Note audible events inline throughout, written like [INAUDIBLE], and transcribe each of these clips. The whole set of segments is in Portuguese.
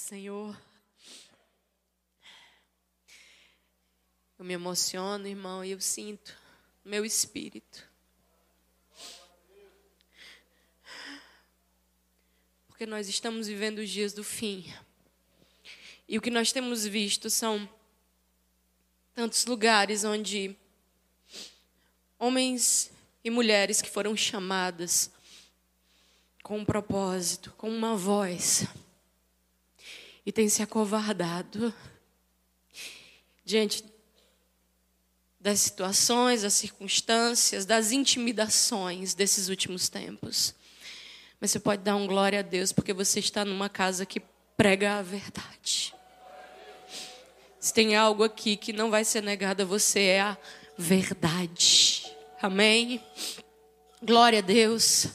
Senhor. Eu me emociono, irmão, e eu sinto meu espírito. Porque nós estamos vivendo os dias do fim. E o que nós temos visto são tantos lugares onde homens e mulheres que foram chamadas com um propósito, com uma voz e tem se acovardado diante das situações, das circunstâncias, das intimidações desses últimos tempos. Mas você pode dar um glória a Deus porque você está numa casa que prega a verdade. Se tem algo aqui que não vai ser negado a você, é a verdade. Amém? Glória a Deus.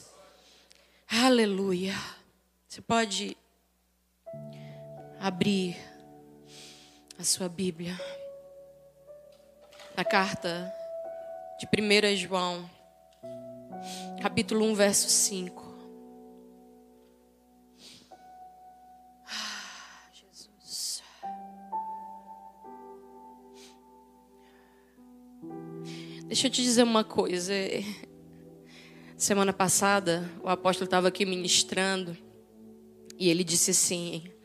Aleluia. Você pode abrir a sua Bíblia. Na carta de 1 João, capítulo 1, verso 5. Ah, Jesus. Deixa eu te dizer uma coisa. Semana passada, o apóstolo estava aqui ministrando e ele disse assim: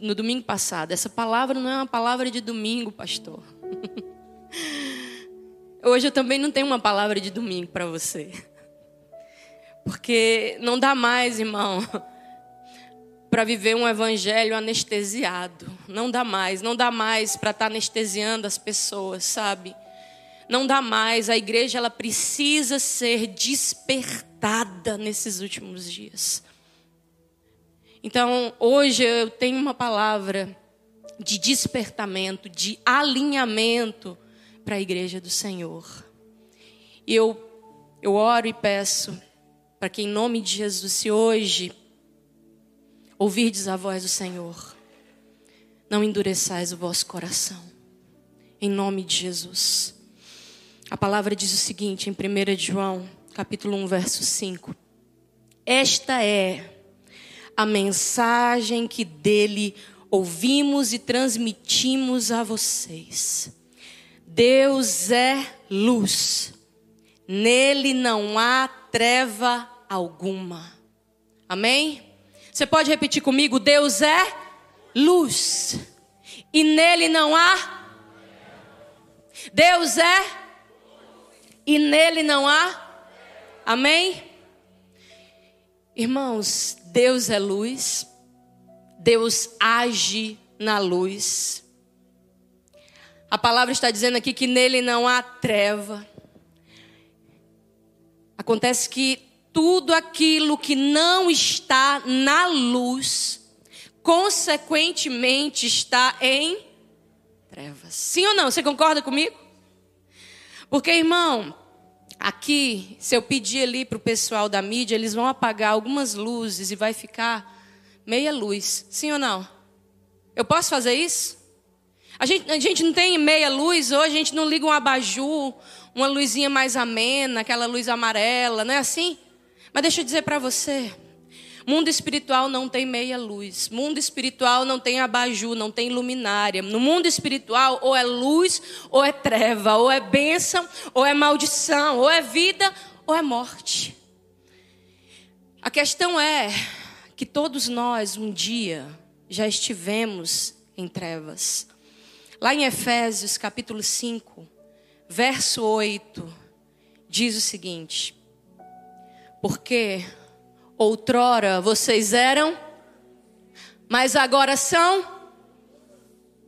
no domingo passado. Essa palavra não é uma palavra de domingo, pastor. [LAUGHS] Hoje eu também não tenho uma palavra de domingo para você. Porque não dá mais, irmão, [LAUGHS] para viver um evangelho anestesiado. Não dá mais, não dá mais para estar tá anestesiando as pessoas, sabe? Não dá mais. A igreja ela precisa ser despertada nesses últimos dias. Então, hoje eu tenho uma palavra de despertamento, de alinhamento para a igreja do Senhor. E eu, eu oro e peço para que, em nome de Jesus, se hoje ouvirdes a voz do Senhor, não endureçais o vosso coração. Em nome de Jesus. A palavra diz o seguinte em 1 João, capítulo 1, verso 5. Esta é a mensagem que dele ouvimos e transmitimos a vocês. Deus é luz, nele não há treva alguma. Amém? Você pode repetir comigo? Deus é luz, e nele não há. Deus é, e nele não há. Amém? Irmãos, Deus é luz, Deus age na luz. A palavra está dizendo aqui que nele não há treva. Acontece que tudo aquilo que não está na luz, consequentemente está em trevas. Sim ou não? Você concorda comigo? Porque, irmão, Aqui, se eu pedir ali para o pessoal da mídia, eles vão apagar algumas luzes e vai ficar meia luz. Sim ou não? Eu posso fazer isso? A gente, a gente não tem meia luz hoje, a gente não liga um abajur, uma luzinha mais amena, aquela luz amarela, não é assim? Mas deixa eu dizer para você, Mundo espiritual não tem meia luz. Mundo espiritual não tem abajur, não tem luminária. No mundo espiritual, ou é luz, ou é treva, ou é bênção, ou é maldição, ou é vida, ou é morte. A questão é que todos nós, um dia, já estivemos em trevas. Lá em Efésios, capítulo 5, verso 8, diz o seguinte: Porque Outrora vocês eram, mas agora são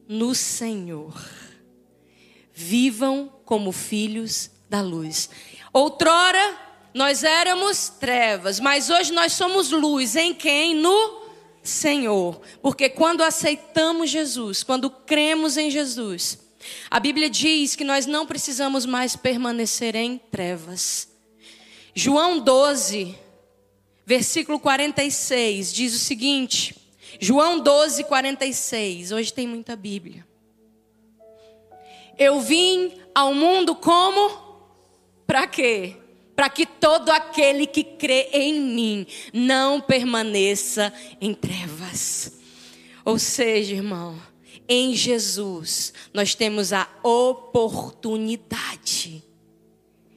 no Senhor. Vivam como filhos da luz. Outrora nós éramos trevas, mas hoje nós somos luz. Em quem? No Senhor. Porque quando aceitamos Jesus, quando cremos em Jesus, a Bíblia diz que nós não precisamos mais permanecer em trevas. João 12, versículo 46 diz o seguinte: João 12, 46. Hoje tem muita Bíblia. Eu vim ao mundo como? Para quê? para que todo aquele que crê em mim não permaneça em trevas. Ou seja, irmão, em Jesus nós temos a oportunidade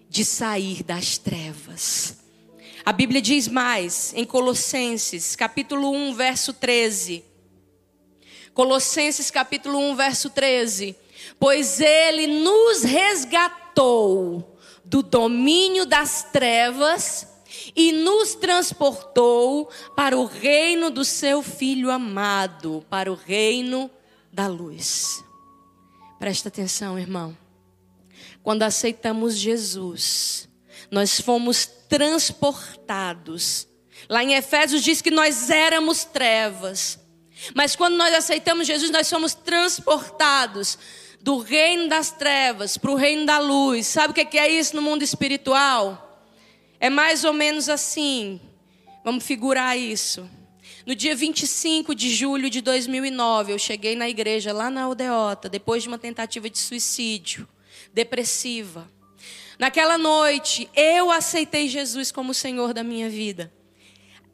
de sair das trevas. A Bíblia diz mais em Colossenses, capítulo 1, verso 13. Colossenses, capítulo 1, verso 13. Pois ele nos resgatou do domínio das trevas e nos transportou para o reino do seu filho amado, para o reino da luz. Presta atenção, irmão. Quando aceitamos Jesus, nós fomos transportados. Lá em Efésios diz que nós éramos trevas. Mas quando nós aceitamos Jesus, nós somos transportados do reino das trevas para o reino da luz. Sabe o que é isso no mundo espiritual? É mais ou menos assim. Vamos figurar isso. No dia 25 de julho de 2009, eu cheguei na igreja lá na Aldeota, depois de uma tentativa de suicídio, depressiva. Naquela noite, eu aceitei Jesus como Senhor da minha vida.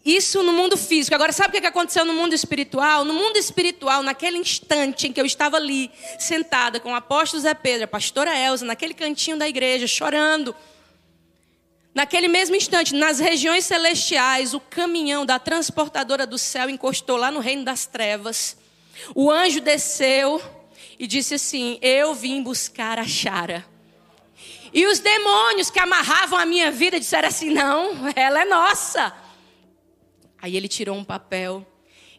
Isso no mundo físico. Agora, sabe o que aconteceu no mundo espiritual? No mundo espiritual, naquele instante em que eu estava ali, sentada com o apóstolo Zé Pedro, a pastora Elza, naquele cantinho da igreja, chorando. Naquele mesmo instante, nas regiões celestiais, o caminhão da transportadora do céu encostou lá no reino das trevas. O anjo desceu e disse assim: Eu vim buscar a Chara. E os demônios que amarravam a minha vida disseram assim: Não, ela é nossa. Aí ele tirou um papel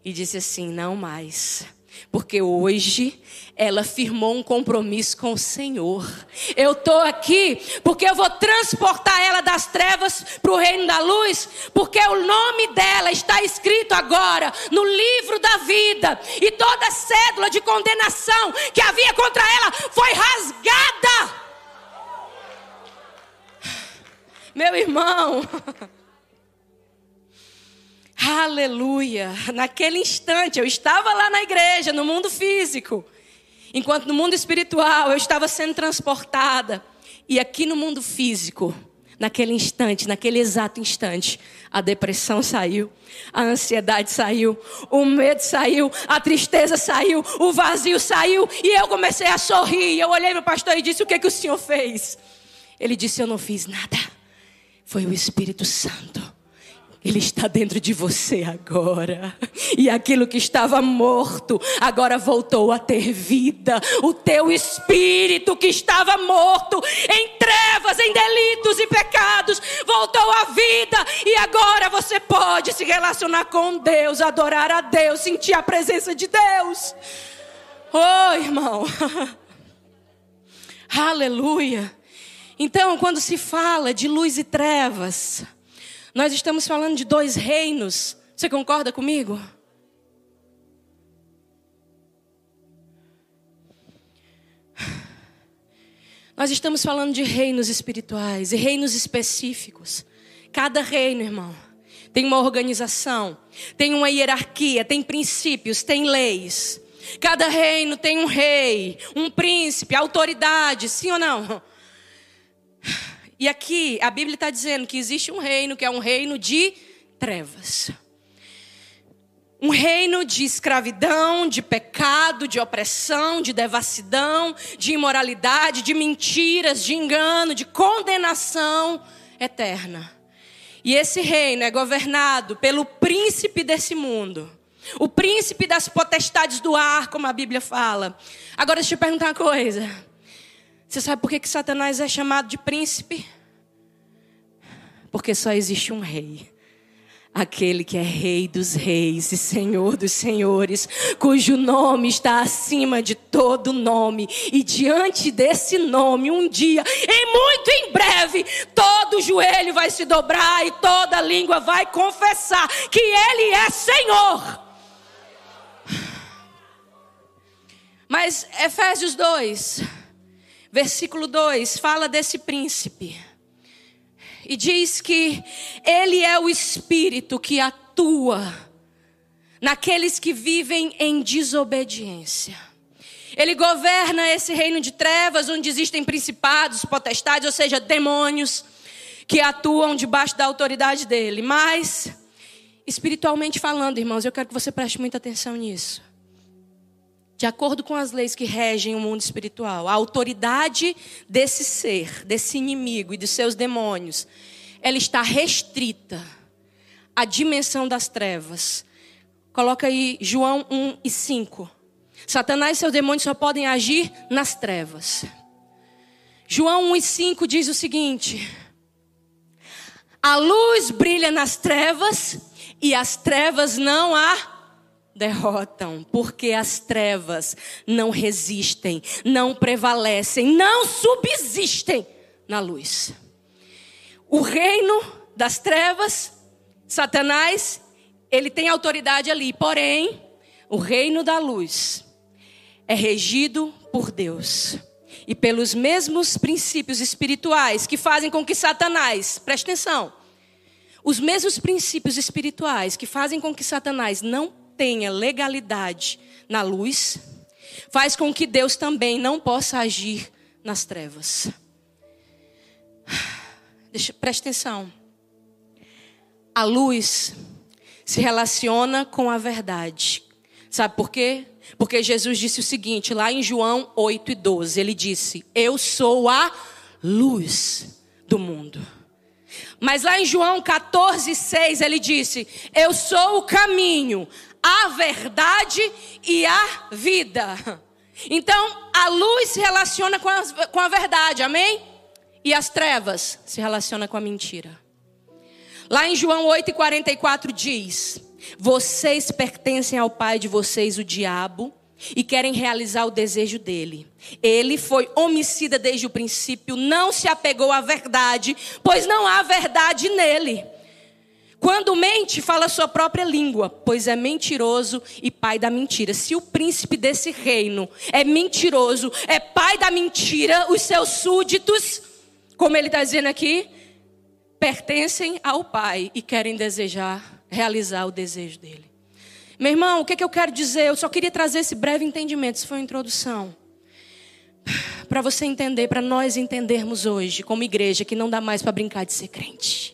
e disse assim: Não mais. Porque hoje ela firmou um compromisso com o Senhor. Eu estou aqui porque eu vou transportar ela das trevas para o reino da luz, porque o nome dela está escrito agora no livro da vida, e toda cédula de condenação que havia contra ela foi rasgada. Meu irmão. Aleluia! Naquele instante eu estava lá na igreja, no mundo físico, enquanto no mundo espiritual eu estava sendo transportada. E aqui no mundo físico, naquele instante, naquele exato instante, a depressão saiu, a ansiedade saiu, o medo saiu, a tristeza saiu, o vazio saiu e eu comecei a sorrir. Eu olhei para o pastor e disse: O que, que o senhor fez? Ele disse: Eu não fiz nada. Foi o Espírito Santo ele está dentro de você agora. E aquilo que estava morto, agora voltou a ter vida. O teu espírito que estava morto em trevas, em delitos e pecados, voltou à vida. E agora você pode se relacionar com Deus, adorar a Deus, sentir a presença de Deus. Oh, irmão. [LAUGHS] Aleluia. Então, quando se fala de luz e trevas, nós estamos falando de dois reinos. Você concorda comigo? Nós estamos falando de reinos espirituais e reinos específicos. Cada reino, irmão, tem uma organização, tem uma hierarquia, tem princípios, tem leis. Cada reino tem um rei, um príncipe, autoridade, sim ou não? E aqui a Bíblia está dizendo que existe um reino que é um reino de trevas. Um reino de escravidão, de pecado, de opressão, de devassidão, de imoralidade, de mentiras, de engano, de condenação eterna. E esse reino é governado pelo príncipe desse mundo. O príncipe das potestades do ar, como a Bíblia fala. Agora deixa eu te perguntar uma coisa. Você sabe por que, que Satanás é chamado de príncipe? Porque só existe um rei. Aquele que é Rei dos Reis e Senhor dos Senhores, cujo nome está acima de todo nome, e diante desse nome, um dia, e muito em breve, todo joelho vai se dobrar e toda língua vai confessar que Ele é Senhor. Mas Efésios 2, versículo 2, fala desse príncipe. E diz que ele é o espírito que atua naqueles que vivem em desobediência. Ele governa esse reino de trevas onde existem principados, potestades, ou seja, demônios que atuam debaixo da autoridade dele. Mas, espiritualmente falando, irmãos, eu quero que você preste muita atenção nisso. De acordo com as leis que regem o mundo espiritual, a autoridade desse ser, desse inimigo e dos seus demônios, ela está restrita à dimensão das trevas. Coloca aí João 1 e 5. Satanás e seus demônios só podem agir nas trevas. João 1 e 5 diz o seguinte: A luz brilha nas trevas e as trevas não a derrotam, porque as trevas não resistem, não prevalecem, não subsistem na luz. O reino das trevas, Satanás, ele tem autoridade ali, porém, o reino da luz é regido por Deus e pelos mesmos princípios espirituais que fazem com que Satanás, preste atenção, os mesmos princípios espirituais que fazem com que Satanás não tenha legalidade na luz, faz com que Deus também não possa agir nas trevas. Deixa, preste atenção. A luz se relaciona com a verdade. Sabe por quê? Porque Jesus disse o seguinte, lá em João 8 e 12, ele disse: Eu sou a luz do mundo. Mas lá em João 14, 6, ele disse: Eu sou o caminho, a verdade e a vida. Então, a luz se relaciona com a, com a verdade, amém? E as trevas se relacionam com a mentira. Lá em João 8,44 diz: Vocês pertencem ao pai de vocês, o diabo, e querem realizar o desejo dele. Ele foi homicida desde o princípio, não se apegou à verdade, pois não há verdade nele. Quando mente, fala sua própria língua, pois é mentiroso e pai da mentira. Se o príncipe desse reino é mentiroso, é pai da mentira, os seus súditos, como ele está dizendo aqui, pertencem ao Pai e querem desejar, realizar o desejo dele. Meu irmão, o que, é que eu quero dizer? Eu só queria trazer esse breve entendimento, isso foi uma introdução. Para você entender, para nós entendermos hoje, como igreja, que não dá mais para brincar de ser crente.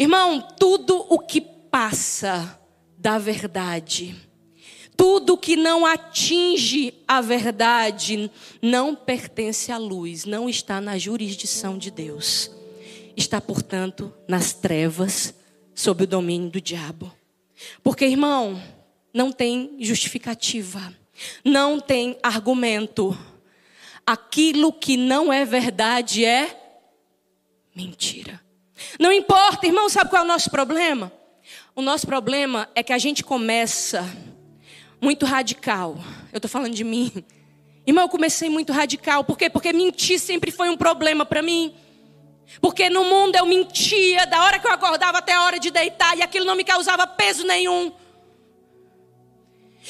Irmão, tudo o que passa da verdade, tudo que não atinge a verdade, não pertence à luz, não está na jurisdição de Deus está, portanto, nas trevas, sob o domínio do diabo. Porque, irmão, não tem justificativa, não tem argumento. Aquilo que não é verdade é mentira. Não importa, irmão, sabe qual é o nosso problema? O nosso problema é que a gente começa muito radical. Eu estou falando de mim. Irmão, eu comecei muito radical. Por quê? Porque mentir sempre foi um problema para mim. Porque no mundo eu mentia da hora que eu acordava até a hora de deitar e aquilo não me causava peso nenhum.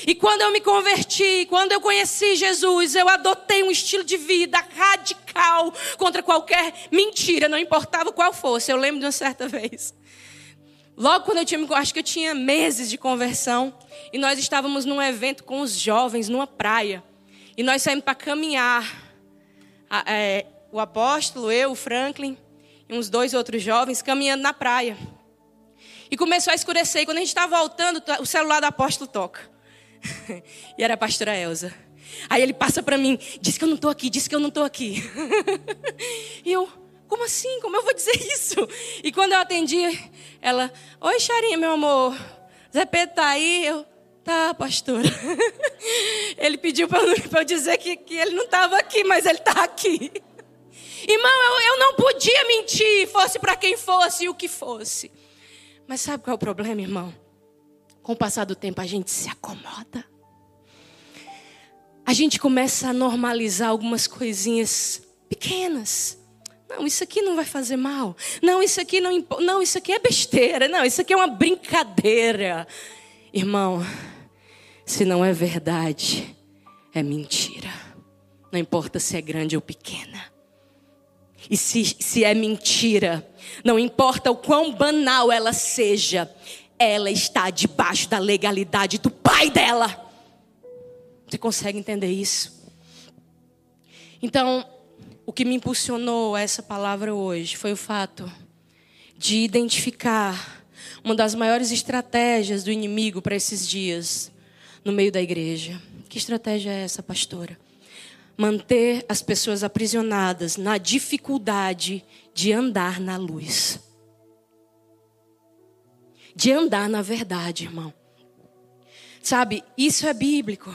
E quando eu me converti, quando eu conheci Jesus, eu adotei um estilo de vida radical contra qualquer mentira, não importava qual fosse. Eu lembro de uma certa vez. Logo quando eu tinha, acho que eu tinha meses de conversão, e nós estávamos num evento com os jovens, numa praia. E nós saímos para caminhar. É, o apóstolo, eu, o Franklin e uns dois outros jovens caminhando na praia. E começou a escurecer. E quando a gente está voltando, o celular do apóstolo toca. [LAUGHS] e era a pastora Elza. Aí ele passa para mim, diz que eu não estou aqui, diz que eu não estou aqui. [LAUGHS] e eu, como assim? Como eu vou dizer [LAUGHS] isso? E quando eu atendi, ela, oi Charinha, meu amor, Zé Pedro tá aí? Eu, tá, pastora. ele pediu para eu, eu dizer que, que ele não estava aqui, mas ele está aqui. Irmão, eu, eu não podia mentir, fosse para quem fosse e o que fosse. Mas sabe qual é o problema, irmão? Com o passar do tempo, a gente se acomoda. A gente começa a normalizar algumas coisinhas pequenas. Não, isso aqui não vai fazer mal. Não, isso aqui não, não, isso aqui é besteira. Não, isso aqui é uma brincadeira. Irmão, se não é verdade, é mentira. Não importa se é grande ou pequena. E se, se é mentira, não importa o quão banal ela seja, ela está debaixo da legalidade do pai dela. Você consegue entender isso? Então, o que me impulsionou a essa palavra hoje foi o fato de identificar uma das maiores estratégias do inimigo para esses dias no meio da igreja. Que estratégia é essa, pastora? Manter as pessoas aprisionadas na dificuldade de andar na luz. De andar na verdade, irmão. Sabe, isso é bíblico.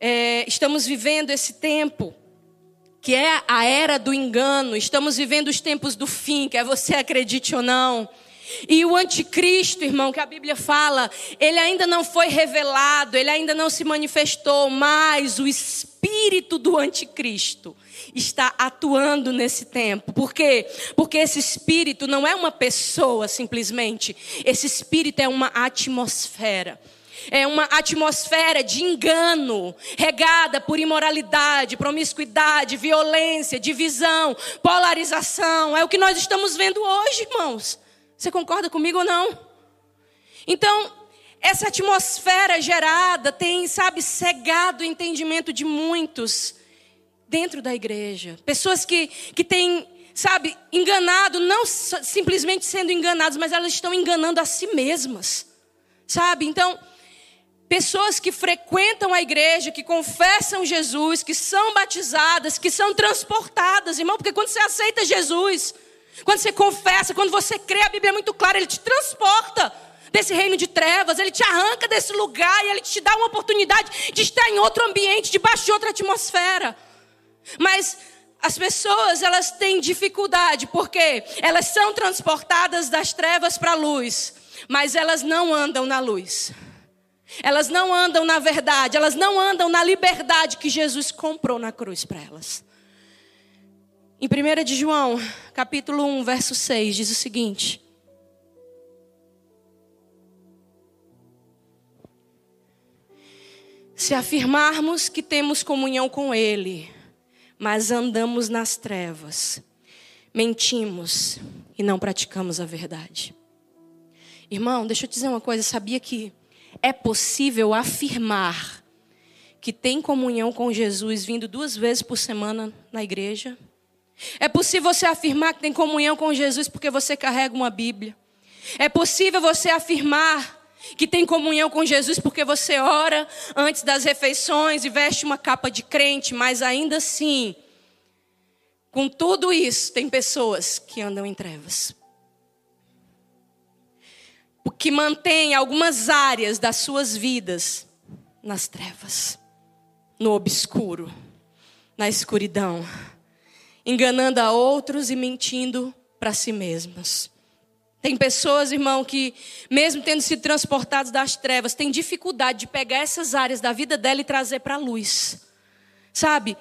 É, estamos vivendo esse tempo que é a era do engano. Estamos vivendo os tempos do fim, quer você acredite ou não. E o anticristo, irmão, que a Bíblia fala, ele ainda não foi revelado, ele ainda não se manifestou, mas o espírito do anticristo está atuando nesse tempo. Por quê? Porque esse espírito não é uma pessoa simplesmente, esse espírito é uma atmosfera é uma atmosfera de engano, regada por imoralidade, promiscuidade, violência, divisão, polarização. É o que nós estamos vendo hoje, irmãos. Você concorda comigo ou não? Então, essa atmosfera gerada tem, sabe, cegado o entendimento de muitos dentro da igreja. Pessoas que, que têm, sabe, enganado, não simplesmente sendo enganados, mas elas estão enganando a si mesmas. Sabe? Então, Pessoas que frequentam a igreja, que confessam Jesus, que são batizadas, que são transportadas, irmão, porque quando você aceita Jesus, quando você confessa, quando você crê, a Bíblia é muito clara, ele te transporta desse reino de trevas, ele te arranca desse lugar e ele te dá uma oportunidade de estar em outro ambiente, debaixo de outra atmosfera. Mas as pessoas, elas têm dificuldade, porque elas são transportadas das trevas para a luz, mas elas não andam na luz. Elas não andam na verdade, elas não andam na liberdade que Jesus comprou na cruz para elas. Em 1 de João, capítulo 1, verso 6, diz o seguinte: Se afirmarmos que temos comunhão com Ele, mas andamos nas trevas, mentimos e não praticamos a verdade. Irmão, deixa eu te dizer uma coisa, sabia que é possível afirmar que tem comunhão com Jesus vindo duas vezes por semana na igreja? É possível você afirmar que tem comunhão com Jesus porque você carrega uma Bíblia? É possível você afirmar que tem comunhão com Jesus porque você ora antes das refeições e veste uma capa de crente, mas ainda assim, com tudo isso, tem pessoas que andam em trevas que mantém algumas áreas das suas vidas nas trevas, no obscuro, na escuridão, enganando a outros e mentindo para si mesmas. Tem pessoas, irmão, que, mesmo tendo sido transportados das trevas, têm dificuldade de pegar essas áreas da vida dela e trazer para a luz. Sabe?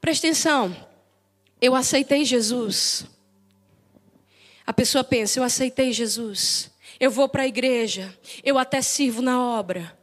Presta atenção. Eu aceitei Jesus. A pessoa pensa, eu aceitei Jesus eu vou para a igreja, eu até sirvo na obra.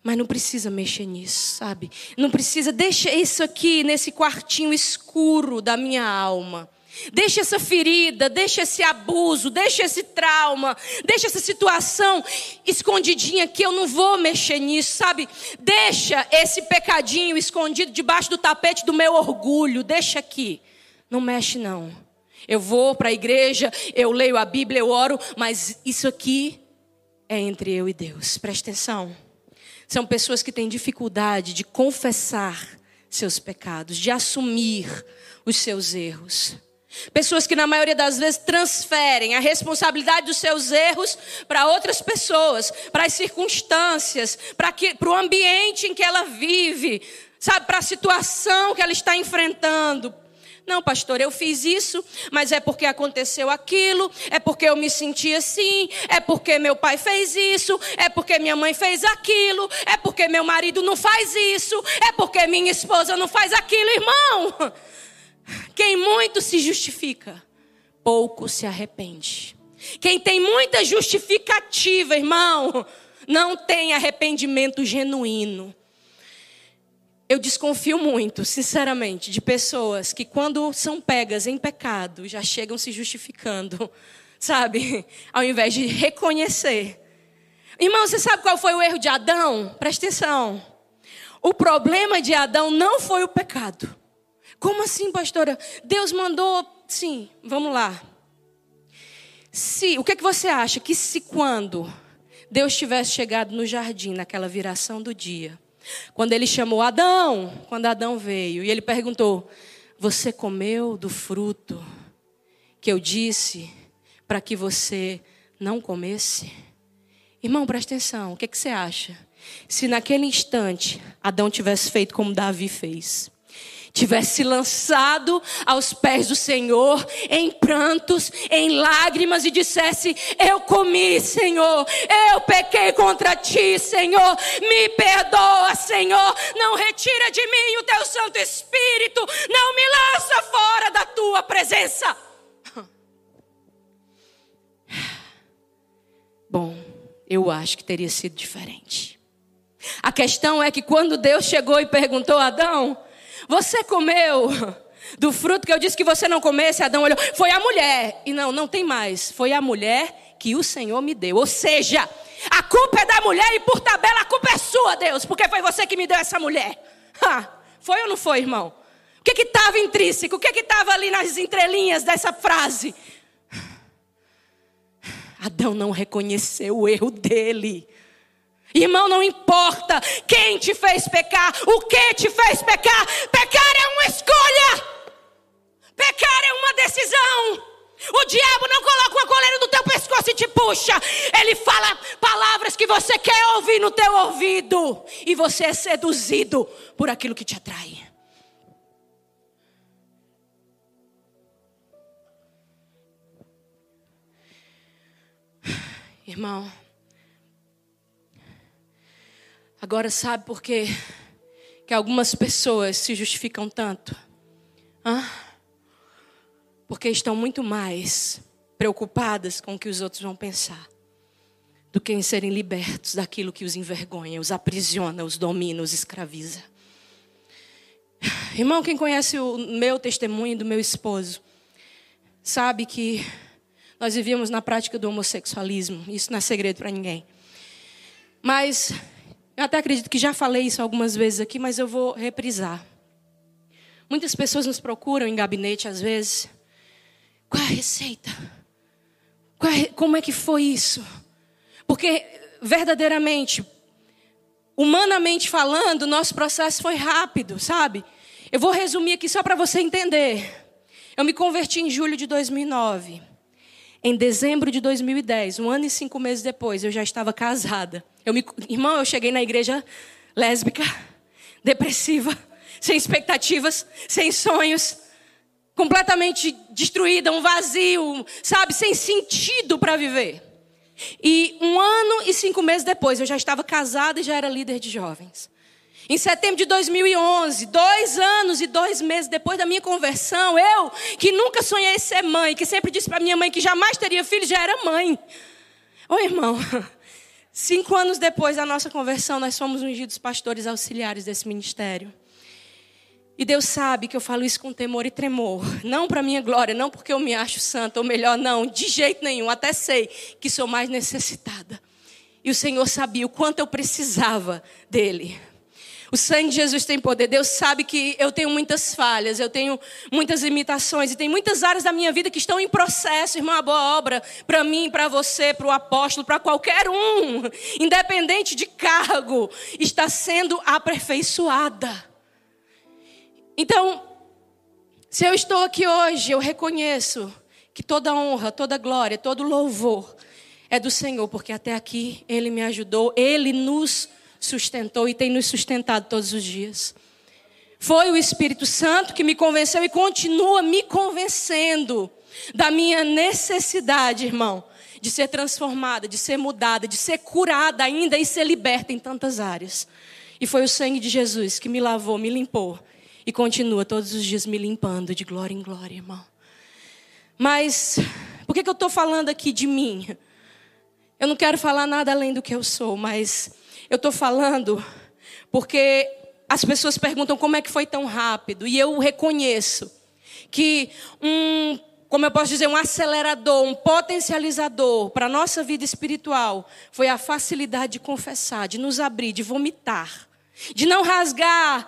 Mas não precisa mexer nisso, sabe? Não precisa, deixa isso aqui nesse quartinho escuro da minha alma. Deixa essa ferida, deixa esse abuso, deixa esse trauma, deixa essa situação escondidinha que eu não vou mexer nisso, sabe? Deixa esse pecadinho escondido debaixo do tapete do meu orgulho, deixa aqui. Não mexe não. Eu vou para a igreja, eu leio a Bíblia, eu oro, mas isso aqui é entre eu e Deus. Presta atenção. São pessoas que têm dificuldade de confessar seus pecados, de assumir os seus erros. Pessoas que, na maioria das vezes, transferem a responsabilidade dos seus erros para outras pessoas, para as circunstâncias, para, para o ambiente em que ela vive, sabe, para a situação que ela está enfrentando. Não, pastor, eu fiz isso, mas é porque aconteceu aquilo, é porque eu me senti assim, é porque meu pai fez isso, é porque minha mãe fez aquilo, é porque meu marido não faz isso, é porque minha esposa não faz aquilo, irmão. [LAUGHS] Quem muito se justifica, pouco se arrepende. Quem tem muita justificativa, irmão, não tem arrependimento genuíno. Eu desconfio muito, sinceramente, de pessoas que, quando são pegas em pecado, já chegam se justificando, [LAUGHS] sabe? Ao invés de reconhecer. Irmão, você sabe qual foi o erro de Adão? Presta atenção. O problema de Adão não foi o pecado, Como assim, pastora? Deus mandou. Sim, vamos lá. Se, o que, é que você acha? Que se quando Deus tivesse chegado no jardim, naquela viração do dia, quando ele chamou Adão, quando Adão veio, e ele perguntou: Você comeu do fruto que eu disse para que você não comesse? Irmão, presta atenção, o que, é que você acha? Se naquele instante Adão tivesse feito como Davi fez, tivesse lançado aos pés do Senhor em prantos, em lágrimas e dissesse: Eu comi, Senhor, eu pequei contra ti, Senhor, me perdoa, Senhor, não retira de mim o teu Santo Espírito, não me lança fora da tua presença. [SIGHS] Bom, eu acho que teria sido diferente. A questão é que quando Deus chegou e perguntou a Adão, você comeu do fruto que eu disse que você não comesse? Adão olhou. Foi a mulher. E não, não tem mais. Foi a mulher que o Senhor me deu. Ou seja, a culpa é da mulher e por tabela a culpa é sua, Deus, porque foi você que me deu essa mulher. Ha, foi ou não foi, irmão? O que estava intrínseco? O que estava ali nas entrelinhas dessa frase? Adão não reconheceu o erro dele. Irmão, não importa quem te fez pecar, o que te fez pecar. Pecar é uma escolha. Pecar é uma decisão. O diabo não coloca uma coleira no teu pescoço e te puxa. Ele fala palavras que você quer ouvir no teu ouvido. E você é seduzido por aquilo que te atrai. Irmão. Agora sabe por quê? Que algumas pessoas se justificam tanto? Hã? Porque estão muito mais preocupadas com o que os outros vão pensar do que em serem libertos daquilo que os envergonha, os aprisiona, os domina, os escraviza. Irmão, quem conhece o meu testemunho do meu esposo, sabe que nós vivíamos na prática do homossexualismo. Isso não é segredo para ninguém. Mas eu até acredito que já falei isso algumas vezes aqui, mas eu vou reprisar. Muitas pessoas nos procuram em gabinete às vezes. Qual é a receita? É, como é que foi isso? Porque verdadeiramente, humanamente falando, nosso processo foi rápido, sabe? Eu vou resumir aqui só para você entender. Eu me converti em julho de 2009. Em dezembro de 2010, um ano e cinco meses depois, eu já estava casada. Eu me, irmão, eu cheguei na igreja lésbica, [LAUGHS] depressiva, [LAUGHS] sem expectativas, sem sonhos, completamente destruída, um vazio, sabe, sem sentido para viver. E um ano e cinco meses depois, eu já estava casada e já era líder de jovens. Em setembro de 2011, dois anos e dois meses depois da minha conversão, eu, que nunca sonhei ser mãe, que sempre disse para minha mãe que jamais teria filho, já era mãe. Ô irmão, [LAUGHS] cinco anos depois da nossa conversão, nós fomos ungidos pastores auxiliares desse ministério. E Deus sabe que eu falo isso com temor e tremor. Não para minha glória, não porque eu me acho santa, ou melhor, não, de jeito nenhum. Até sei que sou mais necessitada. E o Senhor sabia o quanto eu precisava dele. O sangue de Jesus tem poder. Deus sabe que eu tenho muitas falhas, eu tenho muitas limitações e tem muitas áreas da minha vida que estão em processo, irmão, a boa obra para mim, para você, para o apóstolo, para qualquer um, independente de cargo, está sendo aperfeiçoada. Então, se eu estou aqui hoje, eu reconheço que toda honra, toda glória, todo louvor é do Senhor, porque até aqui ele me ajudou, ele nos sustentou e tem nos sustentado todos os dias. Foi o Espírito Santo que me convenceu e continua me convencendo da minha necessidade, irmão, de ser transformada, de ser mudada, de ser curada ainda e ser liberta em tantas áreas. E foi o sangue de Jesus que me lavou, me limpou e continua todos os dias me limpando de glória em glória, irmão. Mas por que, que eu estou falando aqui de mim? Eu não quero falar nada além do que eu sou, mas eu estou falando porque as pessoas perguntam como é que foi tão rápido. E eu reconheço que um, como eu posso dizer, um acelerador, um potencializador para a nossa vida espiritual foi a facilidade de confessar, de nos abrir, de vomitar, de não rasgar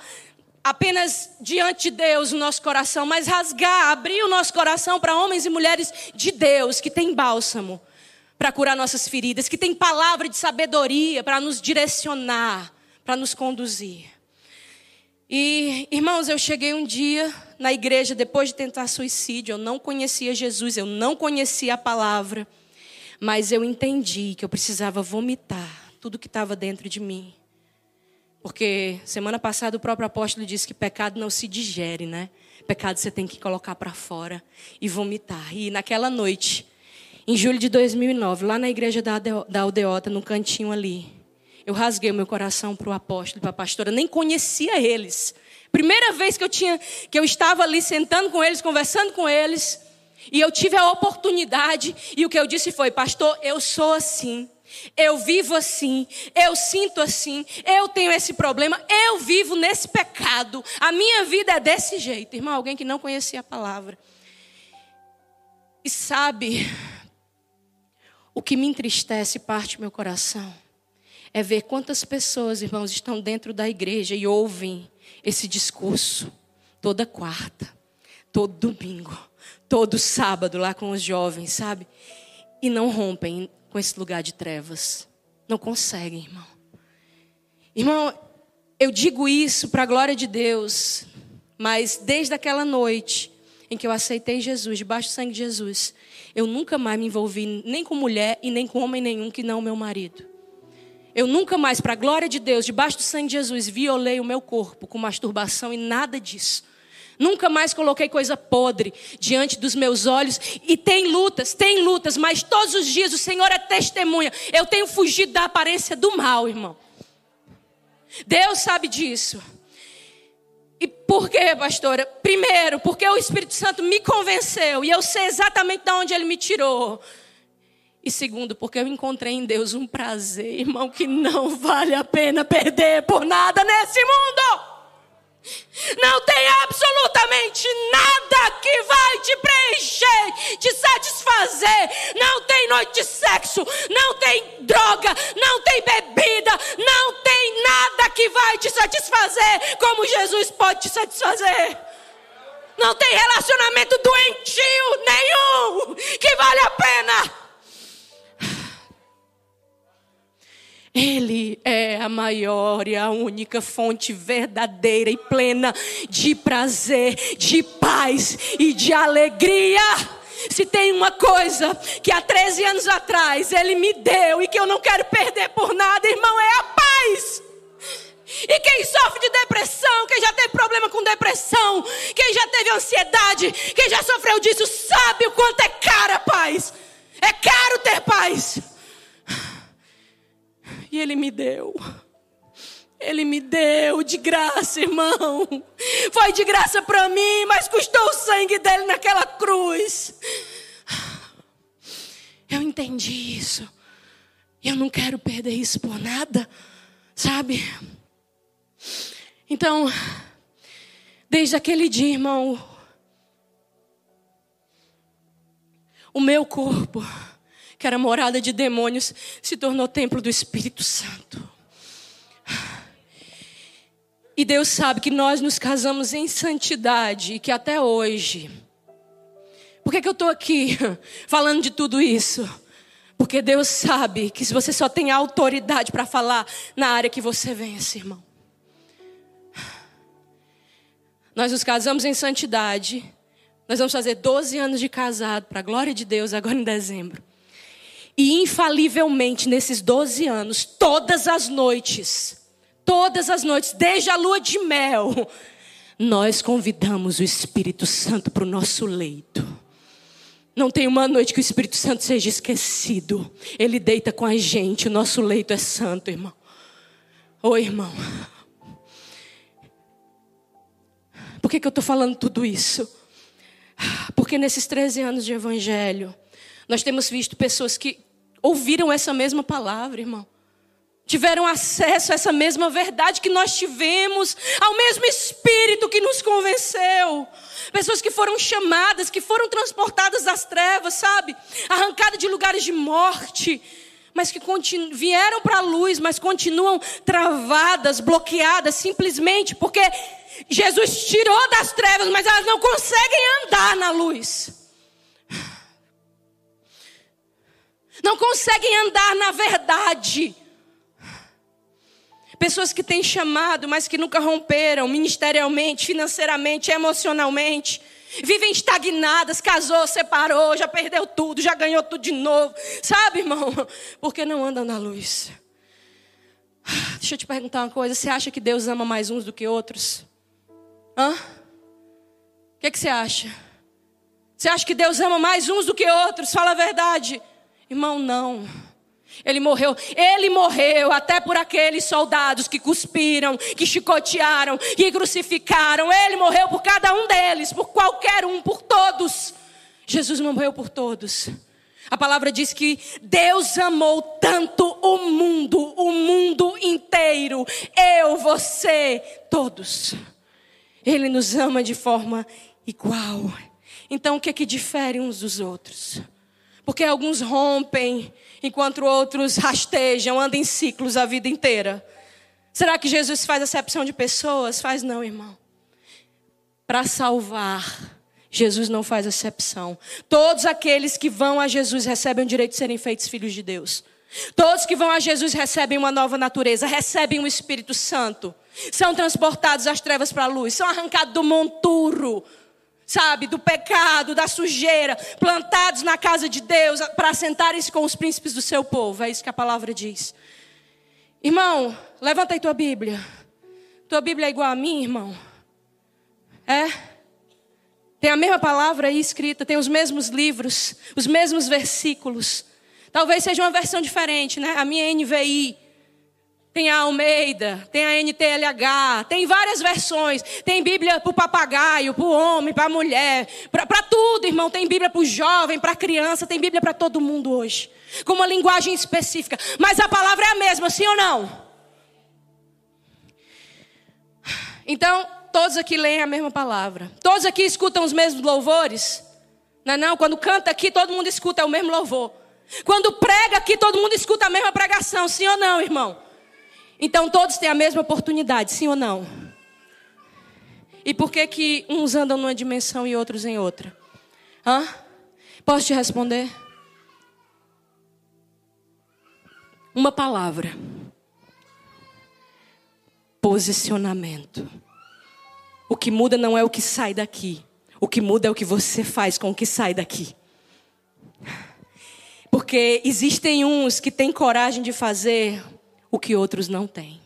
apenas diante de Deus o nosso coração, mas rasgar, abrir o nosso coração para homens e mulheres de Deus que têm bálsamo para curar nossas feridas, que têm palavra de sabedoria para nos direcionar, para nos conduzir. E, irmãos, eu cheguei um dia na igreja depois de tentar suicídio, eu não conhecia Jesus, eu não conhecia a palavra, mas eu entendi que eu precisava vomitar tudo que estava dentro de mim. Porque semana passada o próprio apóstolo disse que pecado não se digere, né? Pecado você tem que colocar para fora e vomitar. E naquela noite, em julho de 2009, lá na igreja da Aldeota, no cantinho ali, eu rasguei o meu coração para o apóstolo para a pastora. Nem conhecia eles. Primeira vez que eu tinha, que eu estava ali sentando com eles, conversando com eles, e eu tive a oportunidade, e o que eu disse foi, pastor, eu sou assim. Eu vivo assim, eu sinto assim, eu tenho esse problema, eu vivo nesse pecado. A minha vida é desse jeito. Irmão, alguém que não conhecia a palavra. E sabe, o que me entristece parte meu coração é ver quantas pessoas, irmãos, estão dentro da igreja e ouvem esse discurso toda quarta, todo domingo, todo sábado lá com os jovens, sabe? E não rompem com esse lugar de trevas. Não conseguem, irmão. Irmão, eu digo isso para a glória de Deus, mas desde aquela noite em que eu aceitei Jesus, debaixo do sangue de Jesus, eu nunca mais me envolvi nem com mulher e nem com homem nenhum que não meu marido. Eu nunca mais, para a glória de Deus, debaixo do sangue de Jesus, violei o meu corpo com masturbação e nada disso. Nunca mais coloquei coisa podre diante dos meus olhos. E tem lutas, tem lutas, mas todos os dias o Senhor é testemunha. Eu tenho fugido da aparência do mal, irmão. Deus sabe disso. E por quê, pastora? Primeiro, porque o Espírito Santo me convenceu e eu sei exatamente de onde ele me tirou. E segundo, porque eu encontrei em Deus um prazer, irmão, que não vale a pena perder por nada nesse mundo. Não tem absolutamente nada que vai te preencher, te satisfazer. Não tem noite de sexo, não tem droga, não tem bebida, não tem nada que vai te satisfazer como Jesus pode te satisfazer. Não tem relacionamento doentio nenhum que vale a pena. Ele é a maior e a única fonte verdadeira e plena de prazer, de paz e de alegria. Se tem uma coisa que há 13 anos atrás ele me deu e que eu não quero perder por nada, irmão, é a paz. E quem sofre de depressão, quem já teve problema com depressão, quem já teve ansiedade, quem já sofreu disso, sabe o quanto é cara a paz. É caro ter paz. E Ele me deu. Ele me deu de graça, irmão. Foi de graça para mim, mas custou o sangue dele naquela cruz. Eu entendi isso. Eu não quero perder isso por nada, sabe? Então, desde aquele dia, irmão, o meu corpo que era morada de demônios, se tornou templo do Espírito Santo. E Deus sabe que nós nos casamos em santidade e que até hoje. Por que, que eu estou aqui [LAUGHS] falando de tudo isso? Porque Deus sabe que se você só tem autoridade para falar na área que você vence, irmão. Nós nos casamos em santidade. Nós vamos fazer 12 anos de casado, para a glória de Deus, agora em dezembro. E infalivelmente nesses 12 anos, todas as noites, todas as noites, desde a lua de mel, nós convidamos o Espírito Santo para o nosso leito. Não tem uma noite que o Espírito Santo seja esquecido. Ele deita com a gente, o nosso leito é santo, irmão. Oi, irmão. Por que, que eu estou falando tudo isso? Porque nesses 13 anos de evangelho, nós temos visto pessoas que ouviram essa mesma palavra, irmão. Tiveram acesso a essa mesma verdade que nós tivemos, ao mesmo Espírito que nos convenceu. Pessoas que foram chamadas, que foram transportadas das trevas, sabe? Arrancadas de lugares de morte, mas que vieram para a luz, mas continuam travadas, bloqueadas, simplesmente porque Jesus tirou das trevas, mas elas não conseguem andar na luz. Não conseguem andar na verdade. Pessoas que têm chamado, mas que nunca romperam ministerialmente, financeiramente, emocionalmente. Vivem estagnadas, casou, separou, já perdeu tudo, já ganhou tudo de novo. Sabe, irmão? Porque não andam na luz. Deixa eu te perguntar uma coisa: você acha que Deus ama mais uns do que outros? Hã? O que, é que você acha? Você acha que Deus ama mais uns do que outros? Fala a verdade. Irmão, não. Ele morreu, ele morreu até por aqueles soldados que cuspiram, que chicotearam, que crucificaram. Ele morreu por cada um deles, por qualquer um, por todos. Jesus morreu por todos. A palavra diz que Deus amou tanto o mundo, o mundo inteiro, eu, você, todos. Ele nos ama de forma igual. Então o que é que difere uns dos outros? Porque alguns rompem, enquanto outros rastejam, andam em ciclos a vida inteira. Será que Jesus faz acepção de pessoas? Faz não, irmão. Para salvar, Jesus não faz acepção. Todos aqueles que vão a Jesus recebem o direito de serem feitos filhos de Deus. Todos que vão a Jesus recebem uma nova natureza, recebem o Espírito Santo. São transportados das trevas para a luz, são arrancados do monturo, sabe, do pecado, da sujeira, plantados na casa de Deus para sentarem-se com os príncipes do seu povo. É isso que a palavra diz. Irmão, levanta aí tua Bíblia. Tua Bíblia é igual a mim, irmão? É? Tem a mesma palavra aí escrita, tem os mesmos livros, os mesmos versículos. Talvez seja uma versão diferente, né? A minha é NVI. Tem a Almeida, tem a NTLH, tem várias versões. Tem Bíblia para o papagaio, para o homem, para a mulher, para tudo, irmão. Tem Bíblia para o jovem, para a criança, tem Bíblia para todo mundo hoje. Com uma linguagem específica. Mas a palavra é a mesma, sim ou não? Então, todos aqui leem a mesma palavra. Todos aqui escutam os mesmos louvores. Não é não? Quando canta aqui, todo mundo escuta o mesmo louvor. Quando prega aqui, todo mundo escuta a mesma pregação, sim ou não, irmão? Então todos têm a mesma oportunidade, sim ou não? E por que que uns andam numa dimensão e outros em outra? Hã? Posso te responder? Uma palavra. Posicionamento. O que muda não é o que sai daqui. O que muda é o que você faz com o que sai daqui. Porque existem uns que têm coragem de fazer o que outros não têm.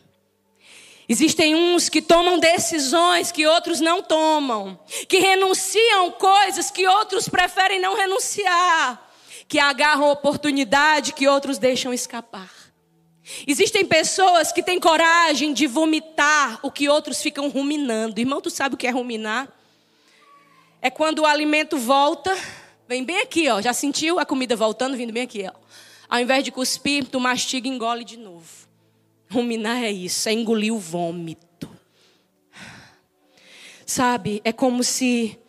Existem uns que tomam decisões que outros não tomam, que renunciam coisas que outros preferem não renunciar, que agarram oportunidade que outros deixam escapar. Existem pessoas que têm coragem de vomitar o que outros ficam ruminando. Irmão, tu sabe o que é ruminar? É quando o alimento volta, vem bem aqui, ó. Já sentiu a comida voltando, vindo bem aqui, ó. Ao invés de cuspir, tu mastiga e engole de novo. Ruminar é isso, é engolir o vômito. Sabe, é como se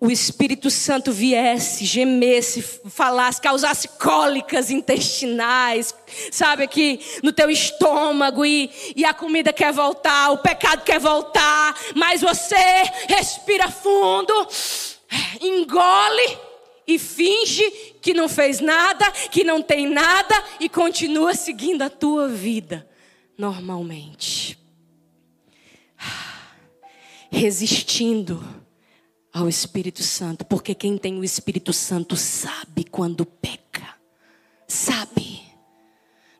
o Espírito Santo viesse, gemesse, falasse, causasse cólicas intestinais, sabe, aqui no teu estômago e, e a comida quer voltar, o pecado quer voltar, mas você respira fundo, engole e finge que não fez nada, que não tem nada e continua seguindo a tua vida normalmente. Resistindo ao Espírito Santo, porque quem tem o Espírito Santo sabe quando peca. Sabe.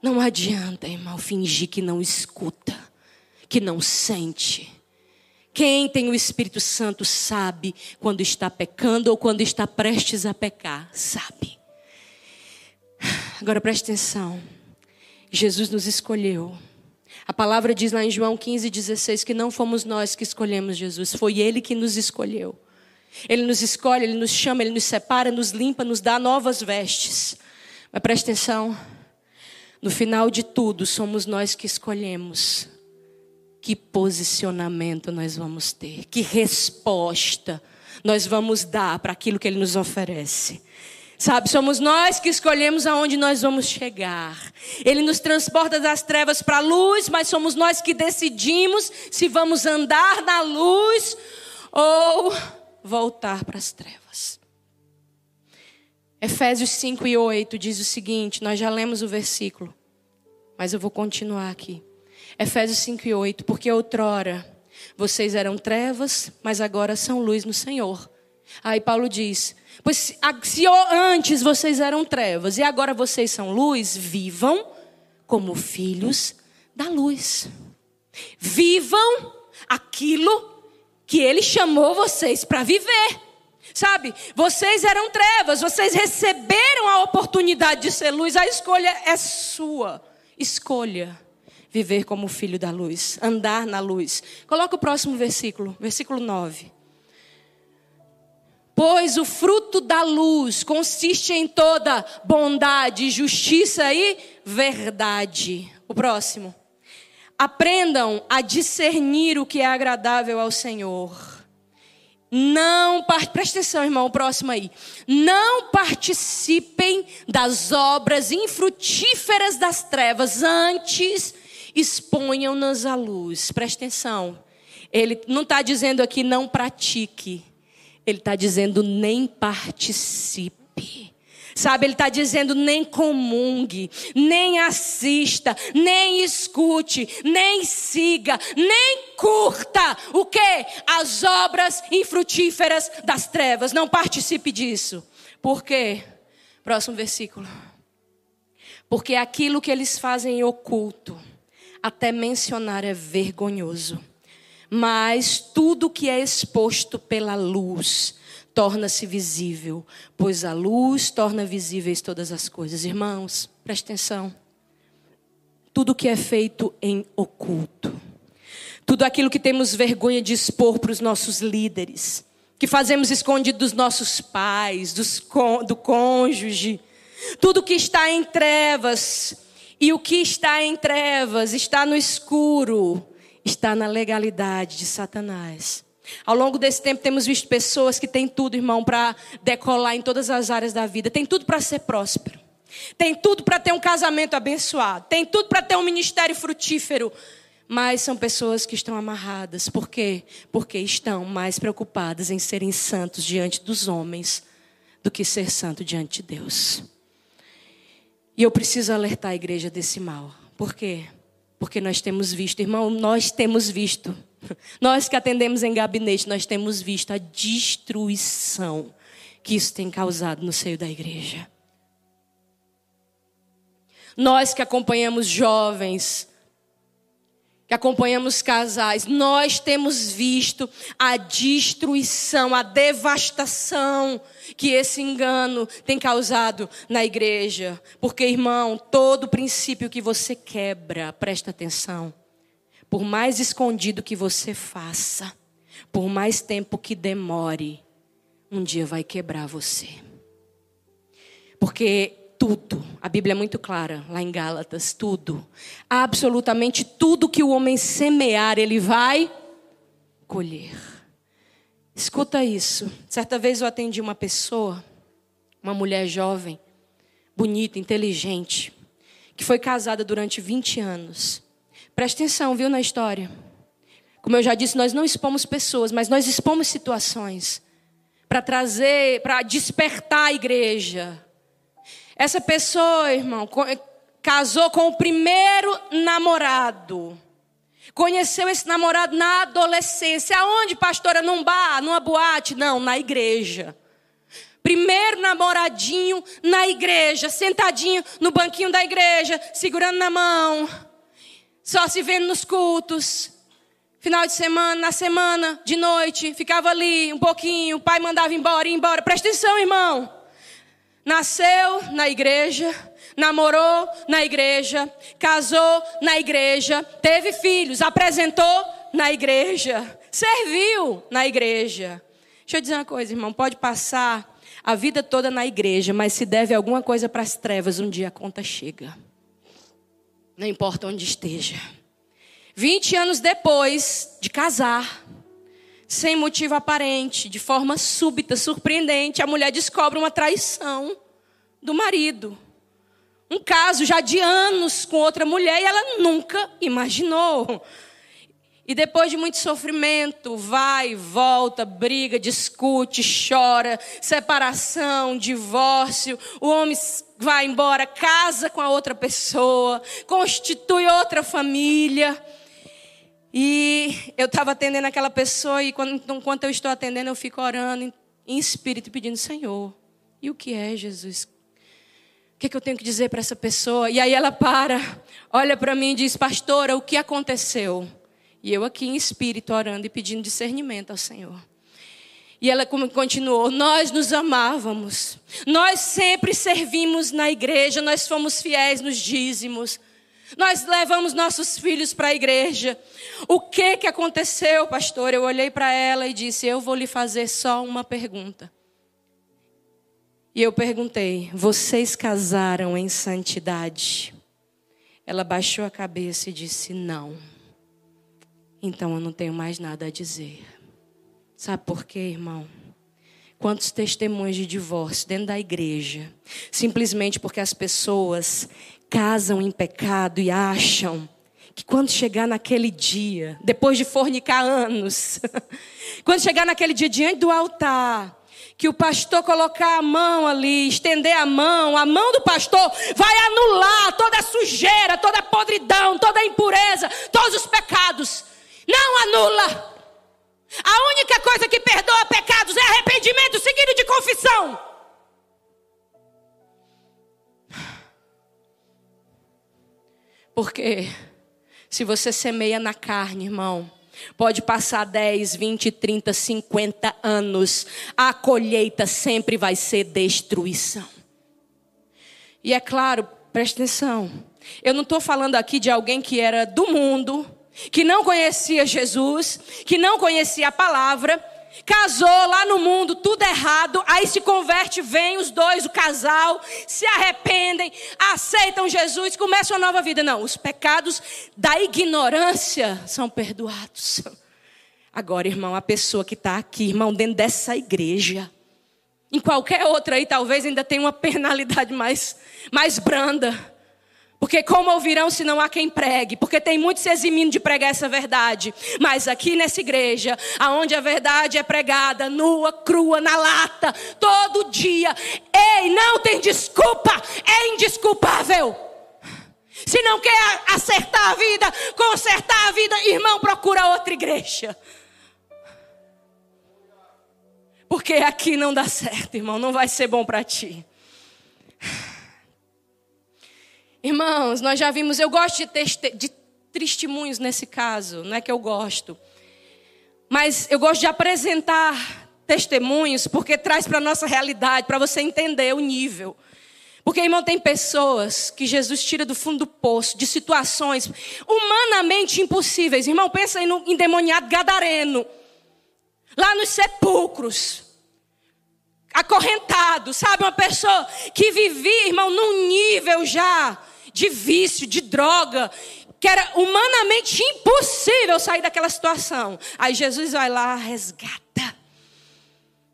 Não adianta, irmão, fingir que não escuta, que não sente. Quem tem o Espírito Santo sabe quando está pecando ou quando está prestes a pecar. Sabe. Agora preste atenção. Jesus nos escolheu. A palavra diz lá em João 15, 16 que não fomos nós que escolhemos Jesus, foi Ele que nos escolheu. Ele nos escolhe, Ele nos chama, Ele nos separa, nos limpa, nos dá novas vestes. Mas preste atenção, no final de tudo, somos nós que escolhemos que posicionamento nós vamos ter, que resposta nós vamos dar para aquilo que Ele nos oferece. Sabe, somos nós que escolhemos aonde nós vamos chegar. Ele nos transporta das trevas para a luz, mas somos nós que decidimos se vamos andar na luz ou voltar para as trevas. Efésios 5 e 8 diz o seguinte: nós já lemos o versículo, mas eu vou continuar aqui. Efésios 5 e 8: Porque outrora vocês eram trevas, mas agora são luz no Senhor. Aí Paulo diz: Pois se antes vocês eram trevas e agora vocês são luz, vivam como filhos da luz. Vivam aquilo que ele chamou vocês para viver. Sabe, vocês eram trevas, vocês receberam a oportunidade de ser luz, a escolha é sua. Escolha viver como filho da luz, andar na luz. Coloca o próximo versículo, versículo 9. Pois o fruto da luz consiste em toda bondade, justiça e verdade. O próximo. Aprendam a discernir o que é agradável ao Senhor. Não, presta atenção, irmão, o próximo aí. Não participem das obras infrutíferas das trevas, antes exponham-nas à luz. Presta atenção. Ele não está dizendo aqui não pratique. Ele está dizendo nem participe. Sabe, ele está dizendo nem comungue, nem assista, nem escute, nem siga, nem curta o que? As obras infrutíferas das trevas. Não participe disso. Por quê? Próximo versículo. Porque aquilo que eles fazem em oculto, até mencionar é vergonhoso mas tudo que é exposto pela luz torna-se visível, pois a luz torna visíveis todas as coisas. Irmãos, preste atenção. Tudo que é feito em oculto, tudo aquilo que temos vergonha de expor para os nossos líderes, que fazemos escondido dos nossos pais, dos, do cônjuge, tudo que está em trevas, e o que está em trevas está no escuro, está na legalidade de Satanás. Ao longo desse tempo temos visto pessoas que têm tudo, irmão, para decolar em todas as áreas da vida. Tem tudo para ser próspero. Tem tudo para ter um casamento abençoado. Tem tudo para ter um ministério frutífero. Mas são pessoas que estão amarradas. Por quê? Porque estão mais preocupadas em serem santos diante dos homens do que ser santo diante de Deus. E eu preciso alertar a igreja desse mal. Por quê? Porque nós temos visto, irmão, nós temos visto. Nós que atendemos em gabinete, nós temos visto a destruição que isso tem causado no seio da igreja. Nós que acompanhamos jovens, que acompanhamos casais, nós temos visto a destruição, a devastação que esse engano tem causado na igreja. Porque, irmão, todo princípio que você quebra, presta atenção, por mais escondido que você faça, por mais tempo que demore, um dia vai quebrar você. Porque tudo. A Bíblia é muito clara, lá em Gálatas, tudo. Absolutamente tudo que o homem semear, ele vai colher. Escuta isso. Certa vez eu atendi uma pessoa, uma mulher jovem, bonita, inteligente, que foi casada durante 20 anos. Preste atenção, viu, na história. Como eu já disse, nós não expomos pessoas, mas nós expomos situações para trazer, para despertar a igreja, essa pessoa, irmão, casou com o primeiro namorado. Conheceu esse namorado na adolescência. Aonde, pastora? Num bar, numa boate? Não, na igreja. Primeiro namoradinho na igreja, sentadinho no banquinho da igreja, segurando na mão, só se vendo nos cultos. Final de semana, na semana, de noite, ficava ali um pouquinho, o pai mandava embora, ia embora. Presta atenção, irmão. Nasceu na igreja, namorou na igreja, casou na igreja, teve filhos, apresentou na igreja, serviu na igreja. Deixa eu dizer uma coisa, irmão, pode passar a vida toda na igreja, mas se deve alguma coisa para as trevas, um dia a conta chega. Não importa onde esteja. 20 anos depois de casar, sem motivo aparente, de forma súbita, surpreendente, a mulher descobre uma traição. do marido. Um caso já de anos com outra mulher e ela nunca imaginou. E depois de muito sofrimento, vai, volta, briga, discute, chora, separação, divórcio, o homem vai embora, casa com a outra pessoa, constitui outra família. E eu estava atendendo aquela pessoa e quando, enquanto eu estou atendendo, eu fico orando em espírito, pedindo, Senhor, e o que é Jesus? O que, é que eu tenho que dizer para essa pessoa? E aí ela para, olha para mim e diz, pastora, o que aconteceu? E eu aqui em espírito orando e pedindo discernimento ao Senhor. E ela continuou: Nós nos amávamos, nós sempre servimos na igreja, nós fomos fiéis nos dízimos, nós levamos nossos filhos para a igreja. O que que aconteceu, pastor? Eu olhei para ela e disse: Eu vou lhe fazer só uma pergunta. E eu perguntei: Vocês casaram em santidade? Ela baixou a cabeça e disse: Não. Então eu não tenho mais nada a dizer. Sabe por quê, irmão? Quantos testemunhos de divórcio dentro da igreja, simplesmente porque as pessoas casam em pecado e acham que quando chegar naquele dia, depois de fornicar anos, [LAUGHS] quando chegar naquele dia diante do altar, que o pastor colocar a mão ali, estender a mão, a mão do pastor vai anular toda a sujeira, toda a podridão, toda a impureza, todos os pecados. Não anula. A única coisa que perdoa pecados é arrependimento seguido de confissão. Porque se você semeia na carne, irmão, pode passar 10, 20, 30, 50 anos, a colheita sempre vai ser destruição. E é claro, preste atenção, eu não estou falando aqui de alguém que era do mundo, que não conhecia Jesus, que não conhecia a palavra, casou lá no mundo, tudo errado, aí se converte, vem os dois, o casal, se arrependem, aceitam Jesus, começam uma nova vida. Não, os pecados da ignorância são perdoados. Agora, irmão, a pessoa que está aqui, irmão, dentro dessa igreja, em qualquer outra aí, talvez ainda tenha uma penalidade mais, mais branda. Porque como ouvirão se não há quem pregue? Porque tem muitos se eximindo de pregar essa verdade. Mas aqui nessa igreja, aonde a verdade é pregada, nua, crua, na lata, todo dia. Ei, não tem desculpa, é indesculpável. Se não quer acertar a vida, consertar a vida, irmão, procura outra igreja. Porque aqui não dá certo, irmão, não vai ser bom para ti. Irmãos, nós já vimos, eu gosto de, de testemunhos nesse caso, não é que eu gosto. Mas eu gosto de apresentar testemunhos porque traz para a nossa realidade, para você entender o nível. Porque, irmão, tem pessoas que Jesus tira do fundo do poço, de situações humanamente impossíveis. Irmão, pensa aí no endemoniado gadareno. Lá nos sepulcros. Acorrentado, sabe? Uma pessoa que vivia, irmão, num nível já de vício, de droga, que era humanamente impossível sair daquela situação. Aí Jesus vai lá, resgata,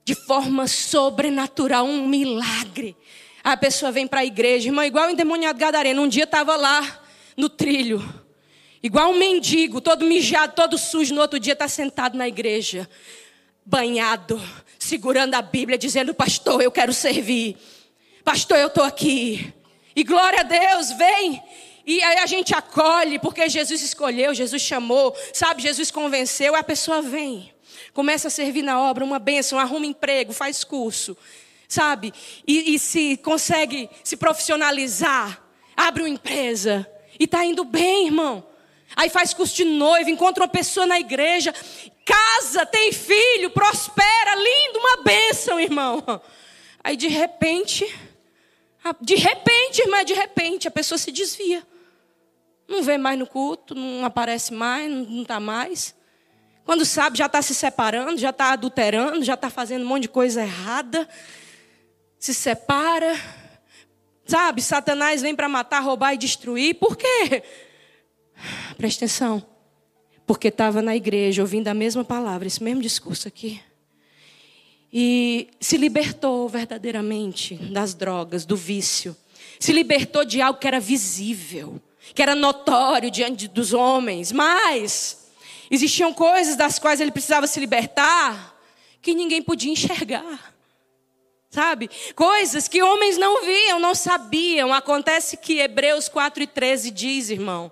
de forma sobrenatural, um milagre. A pessoa vem para a igreja, irmão, igual o endemoniado gadareno. Um dia estava lá no trilho, igual um mendigo, todo mijado, todo sujo. No outro dia está sentado na igreja, banhado, segurando a Bíblia, dizendo: Pastor, eu quero servir. Pastor, eu estou aqui. E glória a Deus, vem. E aí a gente acolhe, porque Jesus escolheu, Jesus chamou, sabe? Jesus convenceu, a pessoa vem. Começa a servir na obra, uma bênção, arruma emprego, faz curso, sabe? E, e se consegue se profissionalizar, abre uma empresa. E está indo bem, irmão. Aí faz curso de noivo, encontra uma pessoa na igreja, casa, tem filho, prospera, lindo, uma bênção, irmão. Aí de repente de repente, irmã, de repente, a pessoa se desvia. Não vê mais no culto, não aparece mais, não está mais. Quando sabe, já está se separando, já está adulterando, já está fazendo um monte de coisa errada. Se separa. Sabe, Satanás vem para matar, roubar e destruir. Por quê? Presta atenção. Porque estava na igreja ouvindo a mesma palavra, esse mesmo discurso aqui. E se libertou verdadeiramente das drogas, do vício. Se libertou de algo que era visível, que era notório diante dos homens, mas existiam coisas das quais ele precisava se libertar que ninguém podia enxergar. Sabe? Coisas que homens não viam, não sabiam. Acontece que Hebreus 4 e 13 diz, irmão,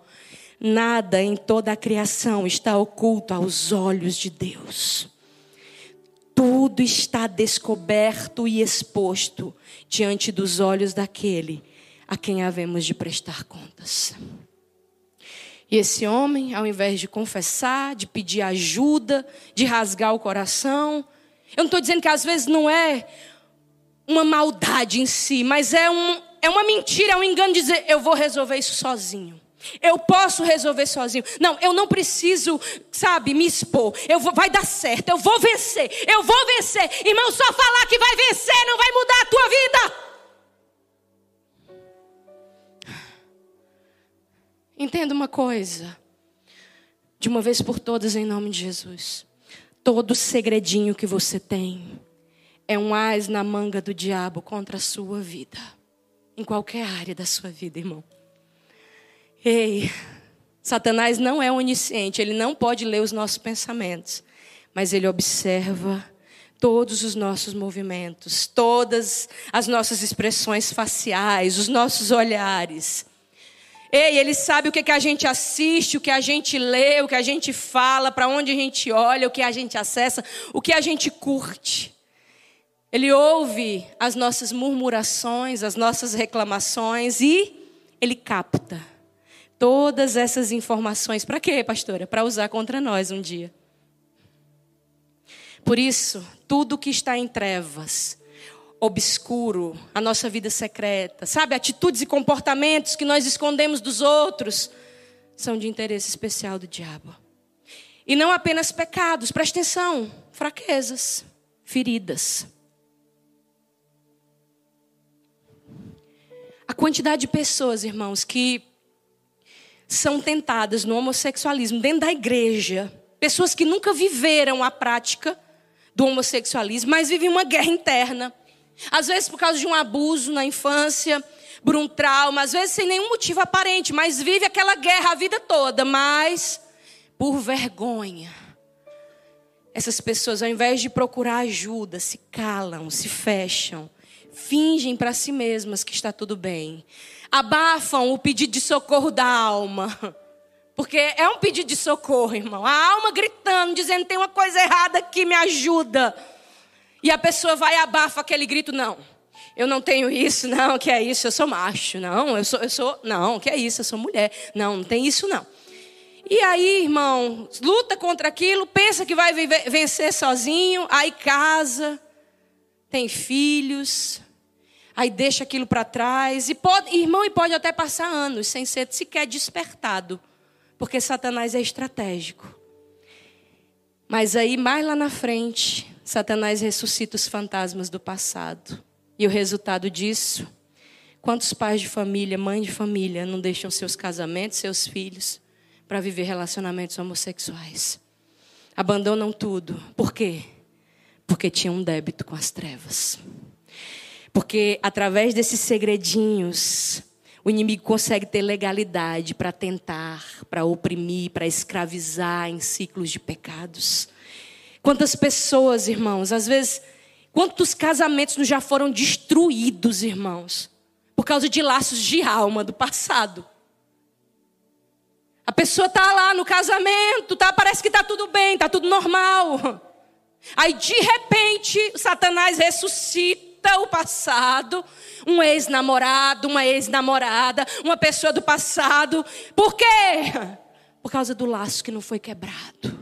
nada em toda a criação está oculto aos olhos de Deus. Tudo está descoberto e exposto diante dos olhos daquele a quem havemos de prestar contas. E esse homem, ao invés de confessar, de pedir ajuda, de rasgar o coração, eu não estou dizendo que às vezes não é uma maldade em si, mas é, um, é uma mentira, é um engano dizer, eu vou resolver isso sozinho. Eu posso resolver sozinho. Não, eu não preciso, sabe, me expor. Eu vou, vai dar certo. Eu vou vencer. Eu vou vencer. Irmão, só falar que vai vencer não vai mudar a tua vida. Entenda uma coisa. De uma vez por todas, em nome de Jesus. Todo segredinho que você tem é um ás na manga do diabo contra a sua vida. Em qualquer área da sua vida, irmão. Ei, Satanás não é onisciente, ele não pode ler os nossos pensamentos, mas ele observa todos os nossos movimentos, todas as nossas expressões faciais, os nossos olhares. Ei, ele sabe o que, que a gente assiste, o que a gente lê, o que a gente fala, para onde a gente olha, o que a gente acessa, o que a gente curte. Ele ouve as nossas murmurações, as nossas reclamações e ele capta todas essas informações. Para quê, pastora? Para usar contra nós um dia. Por isso, tudo que está em trevas, obscuro, a nossa vida secreta, sabe, atitudes e comportamentos que nós escondemos dos outros, são de interesse especial do diabo. E não apenas pecados, presta atenção, fraquezas, feridas. A quantidade de pessoas, irmãos, que são tentadas no homossexualismo dentro da igreja, pessoas que nunca viveram a prática do homossexualismo, mas vivem uma guerra interna. Às vezes por causa de um abuso na infância, por um trauma, às vezes sem nenhum motivo aparente, mas vive aquela guerra a vida toda, mas por vergonha. Essas pessoas, ao invés de procurar ajuda, se calam, se fecham fingem para si mesmas que está tudo bem. Abafam o pedido de socorro da alma. Porque é um pedido de socorro, irmão. A alma gritando, dizendo: tem uma coisa errada aqui, me ajuda. E a pessoa vai e abafa aquele grito: não, eu não tenho isso, não, que é isso, eu sou macho, não, eu sou, eu sou, não, que é isso, eu sou mulher, não, não tem isso, não. E aí, irmão, luta contra aquilo, pensa que vai vencer sozinho, aí casa, tem filhos, aí deixa aquilo para trás. E pode, irmão, e pode até passar anos sem ser sequer despertado, porque Satanás é estratégico. Mas aí, mais lá na frente, Satanás ressuscita os fantasmas do passado. E o resultado disso? Quantos pais de família, mães de família, não deixam seus casamentos, seus filhos, para viver relacionamentos homossexuais? Abandonam tudo. Por quê? Porque tinha um débito com as trevas. Porque através desses segredinhos, o inimigo consegue ter legalidade para tentar, para oprimir, para escravizar em ciclos de pecados. Quantas pessoas, irmãos, às vezes, quantos casamentos já foram destruídos, irmãos, por causa de laços de alma do passado. A pessoa está lá no casamento, tá, parece que está tudo bem, está tudo normal. Aí de repente, Satanás ressuscita o passado, um ex-namorado, uma ex-namorada, uma pessoa do passado. Por quê? Por causa do laço que não foi quebrado.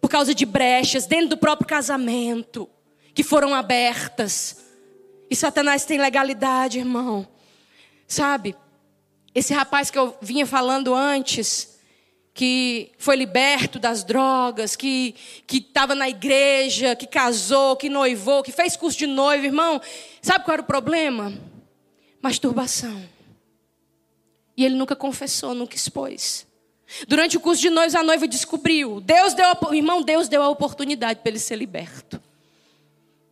Por causa de brechas dentro do próprio casamento que foram abertas. E Satanás tem legalidade, irmão. Sabe? Esse rapaz que eu vinha falando antes, que foi liberto das drogas, que estava na igreja, que casou, que noivou, que fez curso de noivo, irmão. Sabe qual era o problema? Masturbação. E ele nunca confessou, nunca expôs. Durante o curso de noivos, a noiva descobriu. Deus deu, irmão, Deus deu a oportunidade para ele ser liberto.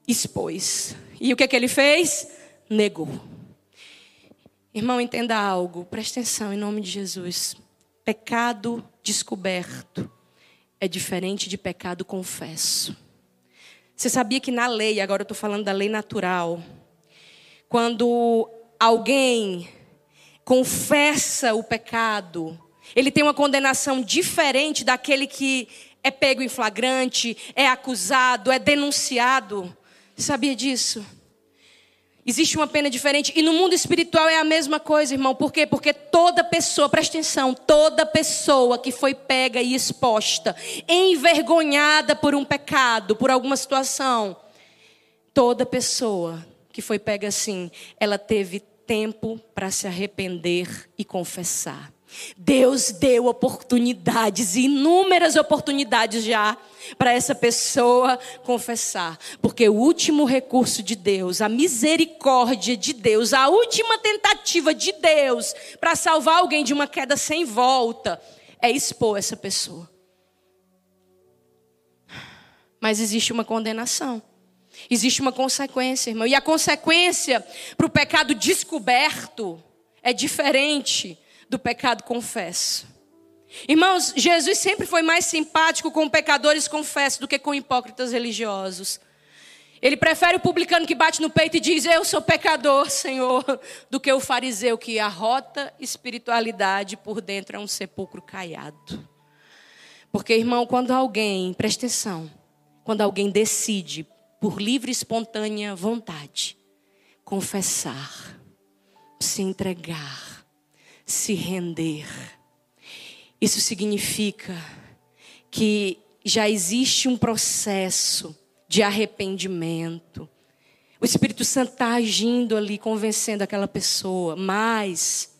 expôs. E o que, é que ele fez? Negou. Irmão, entenda algo, preste atenção em nome de Jesus. Pecado descoberto é diferente de pecado confesso. Você sabia que na lei, agora eu estou falando da lei natural, quando alguém confessa o pecado, ele tem uma condenação diferente daquele que é pego em flagrante, é acusado, é denunciado. Sabia disso? Existe uma pena diferente. E no mundo espiritual é a mesma coisa, irmão. Por quê? Porque toda pessoa, presta atenção, toda pessoa que foi pega e exposta, envergonhada por um pecado, por alguma situação, toda pessoa que foi pega assim, ela teve tempo para se arrepender e confessar. Deus deu oportunidades, inúmeras oportunidades já, para essa pessoa confessar. Porque o último recurso de Deus, a misericórdia de Deus, a última tentativa de Deus para salvar alguém de uma queda sem volta, é expor essa pessoa. Mas existe uma condenação. Existe uma consequência, irmão. E a consequência para o pecado descoberto é diferente do pecado confesso. Irmãos, Jesus sempre foi mais simpático com pecadores confessos do que com hipócritas religiosos. Ele prefere o publicano que bate no peito e diz: Eu sou pecador, Senhor, [LAUGHS] do que o fariseu que arrota espiritualidade por dentro é um sepulcro caiado. Porque, irmão, quando alguém, presta atenção, quando alguém decide, por livre e espontânea vontade, confessar, se entregar, se render. Isso significa que já existe um processo de arrependimento. O Espírito Santo está agindo ali, convencendo aquela pessoa. Mas,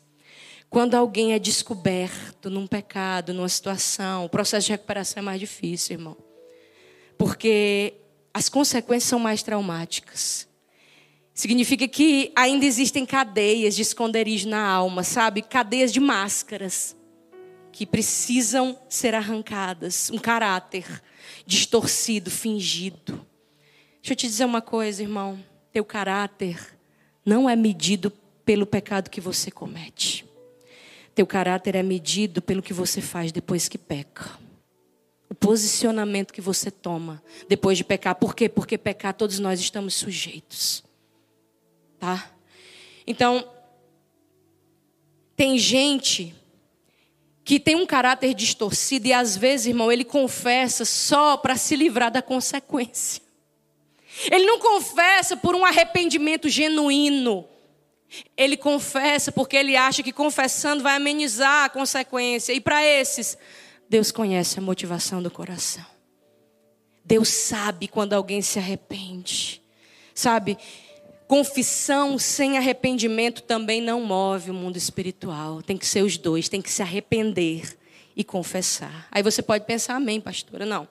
quando alguém é descoberto num pecado, numa situação, o processo de recuperação é mais difícil, irmão. Porque as consequências são mais traumáticas. Significa que ainda existem cadeias de esconderijo na alma, sabe? Cadeias de máscaras que precisam ser arrancadas. Um caráter distorcido, fingido. Deixa eu te dizer uma coisa, irmão. Teu caráter não é medido pelo pecado que você comete. Teu caráter é medido pelo que você faz depois que peca. O posicionamento que você toma depois de pecar. Por quê? Porque pecar todos nós estamos sujeitos tá? Então, tem gente que tem um caráter distorcido e às vezes, irmão, ele confessa só para se livrar da consequência. Ele não confessa por um arrependimento genuíno. Ele confessa porque ele acha que confessando vai amenizar a consequência. E para esses, Deus conhece a motivação do coração. Deus sabe quando alguém se arrepende. Sabe? Confissão sem arrependimento também não move o mundo espiritual. Tem que ser os dois, tem que se arrepender e confessar. Aí você pode pensar, amém, pastora. Não.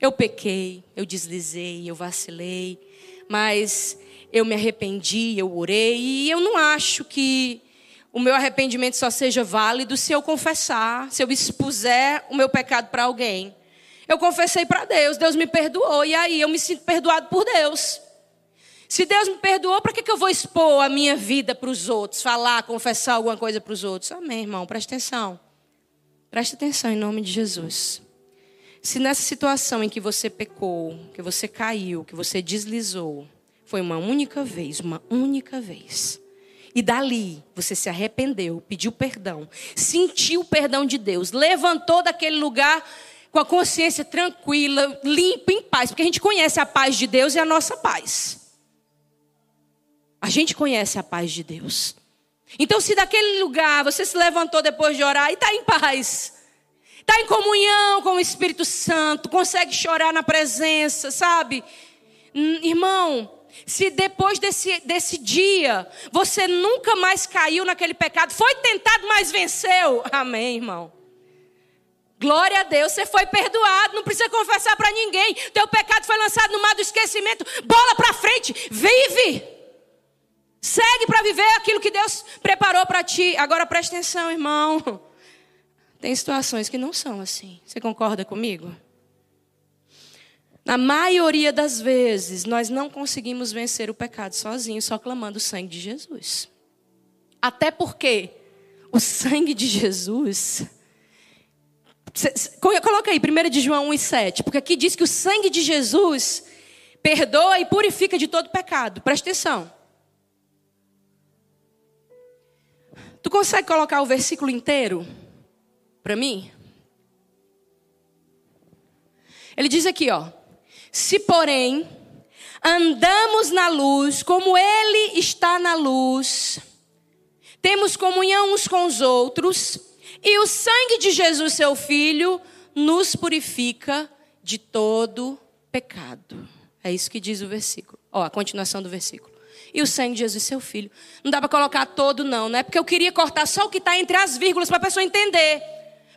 Eu pequei, eu deslizei, eu vacilei, mas eu me arrependi, eu orei, e eu não acho que o meu arrependimento só seja válido se eu confessar, se eu expuser o meu pecado para alguém. Eu confessei para Deus, Deus me perdoou, e aí eu me sinto perdoado por Deus. Se Deus me perdoou, para que, que eu vou expor a minha vida para os outros? Falar, confessar alguma coisa para os outros? Amém, irmão. Presta atenção. Presta atenção em nome de Jesus. Se nessa situação em que você pecou, que você caiu, que você deslizou, foi uma única vez, uma única vez. E dali você se arrependeu, pediu perdão, sentiu o perdão de Deus, levantou daquele lugar com a consciência tranquila, limpa, em paz, porque a gente conhece a paz de Deus e a nossa paz. A gente conhece a paz de Deus. Então, se daquele lugar você se levantou depois de orar e está em paz, está em comunhão com o Espírito Santo, consegue chorar na presença, sabe? Hum, irmão, se depois desse, desse dia você nunca mais caiu naquele pecado, foi tentado, mas venceu. Amém, irmão. Glória a Deus, você foi perdoado, não precisa confessar para ninguém. Teu pecado foi lançado no mar do esquecimento. Bola para frente, vive. Segue para viver aquilo que Deus preparou para ti. Agora preste atenção, irmão. Tem situações que não são assim. Você concorda comigo? Na maioria das vezes, nós não conseguimos vencer o pecado sozinhos, só clamando o sangue de Jesus. Até porque o sangue de Jesus. Coloca aí, 1 de João 1 e 7, porque aqui diz que o sangue de Jesus perdoa e purifica de todo pecado. Presta atenção. Tu consegue colocar o versículo inteiro para mim? Ele diz aqui, ó: Se porém andamos na luz, como ele está na luz, temos comunhão uns com os outros, e o sangue de Jesus, seu filho, nos purifica de todo pecado. É isso que diz o versículo. Ó, a continuação do versículo. E o sangue de Jesus, seu filho. Não dá para colocar todo, não, né? Porque eu queria cortar só o que está entre as vírgulas para a pessoa entender.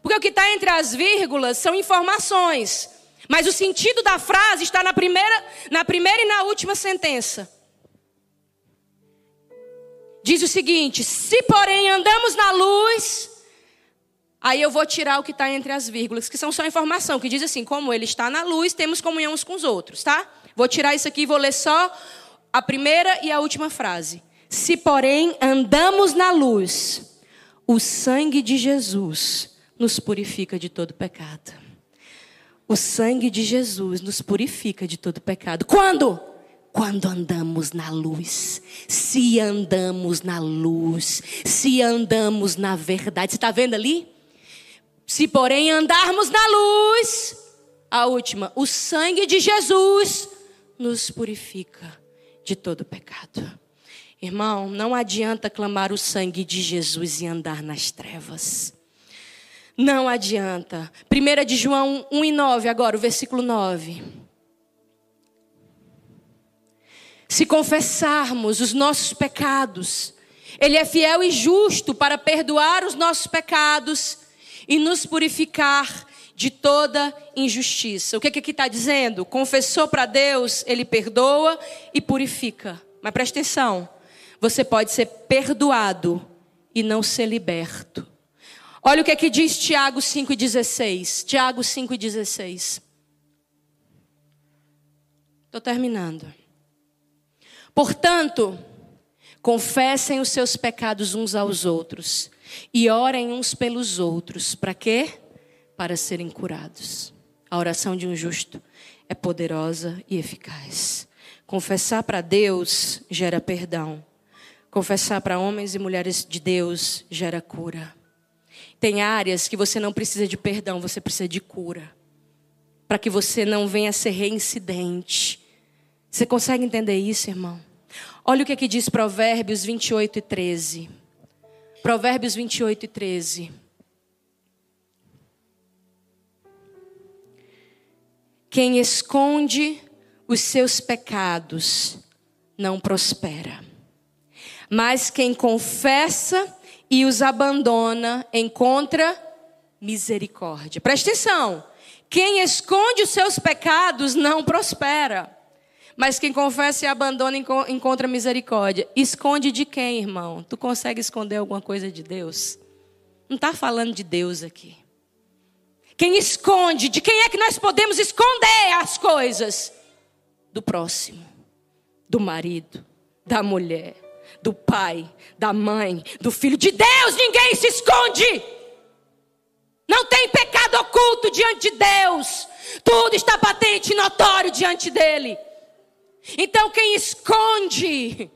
Porque o que está entre as vírgulas são informações. Mas o sentido da frase está na primeira, na primeira e na última sentença. Diz o seguinte: se porém andamos na luz, aí eu vou tirar o que está entre as vírgulas, que são só informação, que diz assim: como ele está na luz, temos comunhão uns com os outros, tá? Vou tirar isso aqui e vou ler só a primeira e a última frase. Se porém andamos na luz, o sangue de Jesus nos purifica de todo pecado. O sangue de Jesus nos purifica de todo pecado. Quando? quando andamos na luz. Se andamos na luz, se andamos na verdade. Você está vendo ali? Se, porém, andarmos na luz, a última, o sangue de Jesus nos purifica de todo pecado. Irmão, não adianta clamar o sangue de Jesus e andar nas trevas. Não adianta. 1 de João 1 e 9, agora, o versículo 9. Se confessarmos os nossos pecados, Ele é fiel e justo para perdoar os nossos pecados e nos purificar de toda injustiça. O que, que aqui está dizendo? Confessou para Deus, Ele perdoa e purifica. Mas preste atenção: você pode ser perdoado e não ser liberto. Olha o que aqui diz Tiago 5,16. Tiago 5,16. Estou terminando. Portanto, confessem os seus pecados uns aos outros e orem uns pelos outros. Para quê? Para serem curados. A oração de um justo é poderosa e eficaz. Confessar para Deus gera perdão. Confessar para homens e mulheres de Deus gera cura. Tem áreas que você não precisa de perdão, você precisa de cura. Para que você não venha a ser reincidente. Você consegue entender isso, irmão? Olha o que aqui diz Provérbios 28 e 13. Provérbios 28 e 13. Quem esconde os seus pecados não prospera. Mas quem confessa e os abandona encontra misericórdia. Preste atenção. Quem esconde os seus pecados não prospera. Mas quem confessa e abandona encontra misericórdia. Esconde de quem, irmão? Tu consegue esconder alguma coisa de Deus? Não está falando de Deus aqui. Quem esconde, de quem é que nós podemos esconder as coisas? Do próximo, do marido, da mulher, do pai, da mãe, do filho. De Deus ninguém se esconde. Não tem pecado oculto diante de Deus. Tudo está patente e notório diante dele. Então quem esconde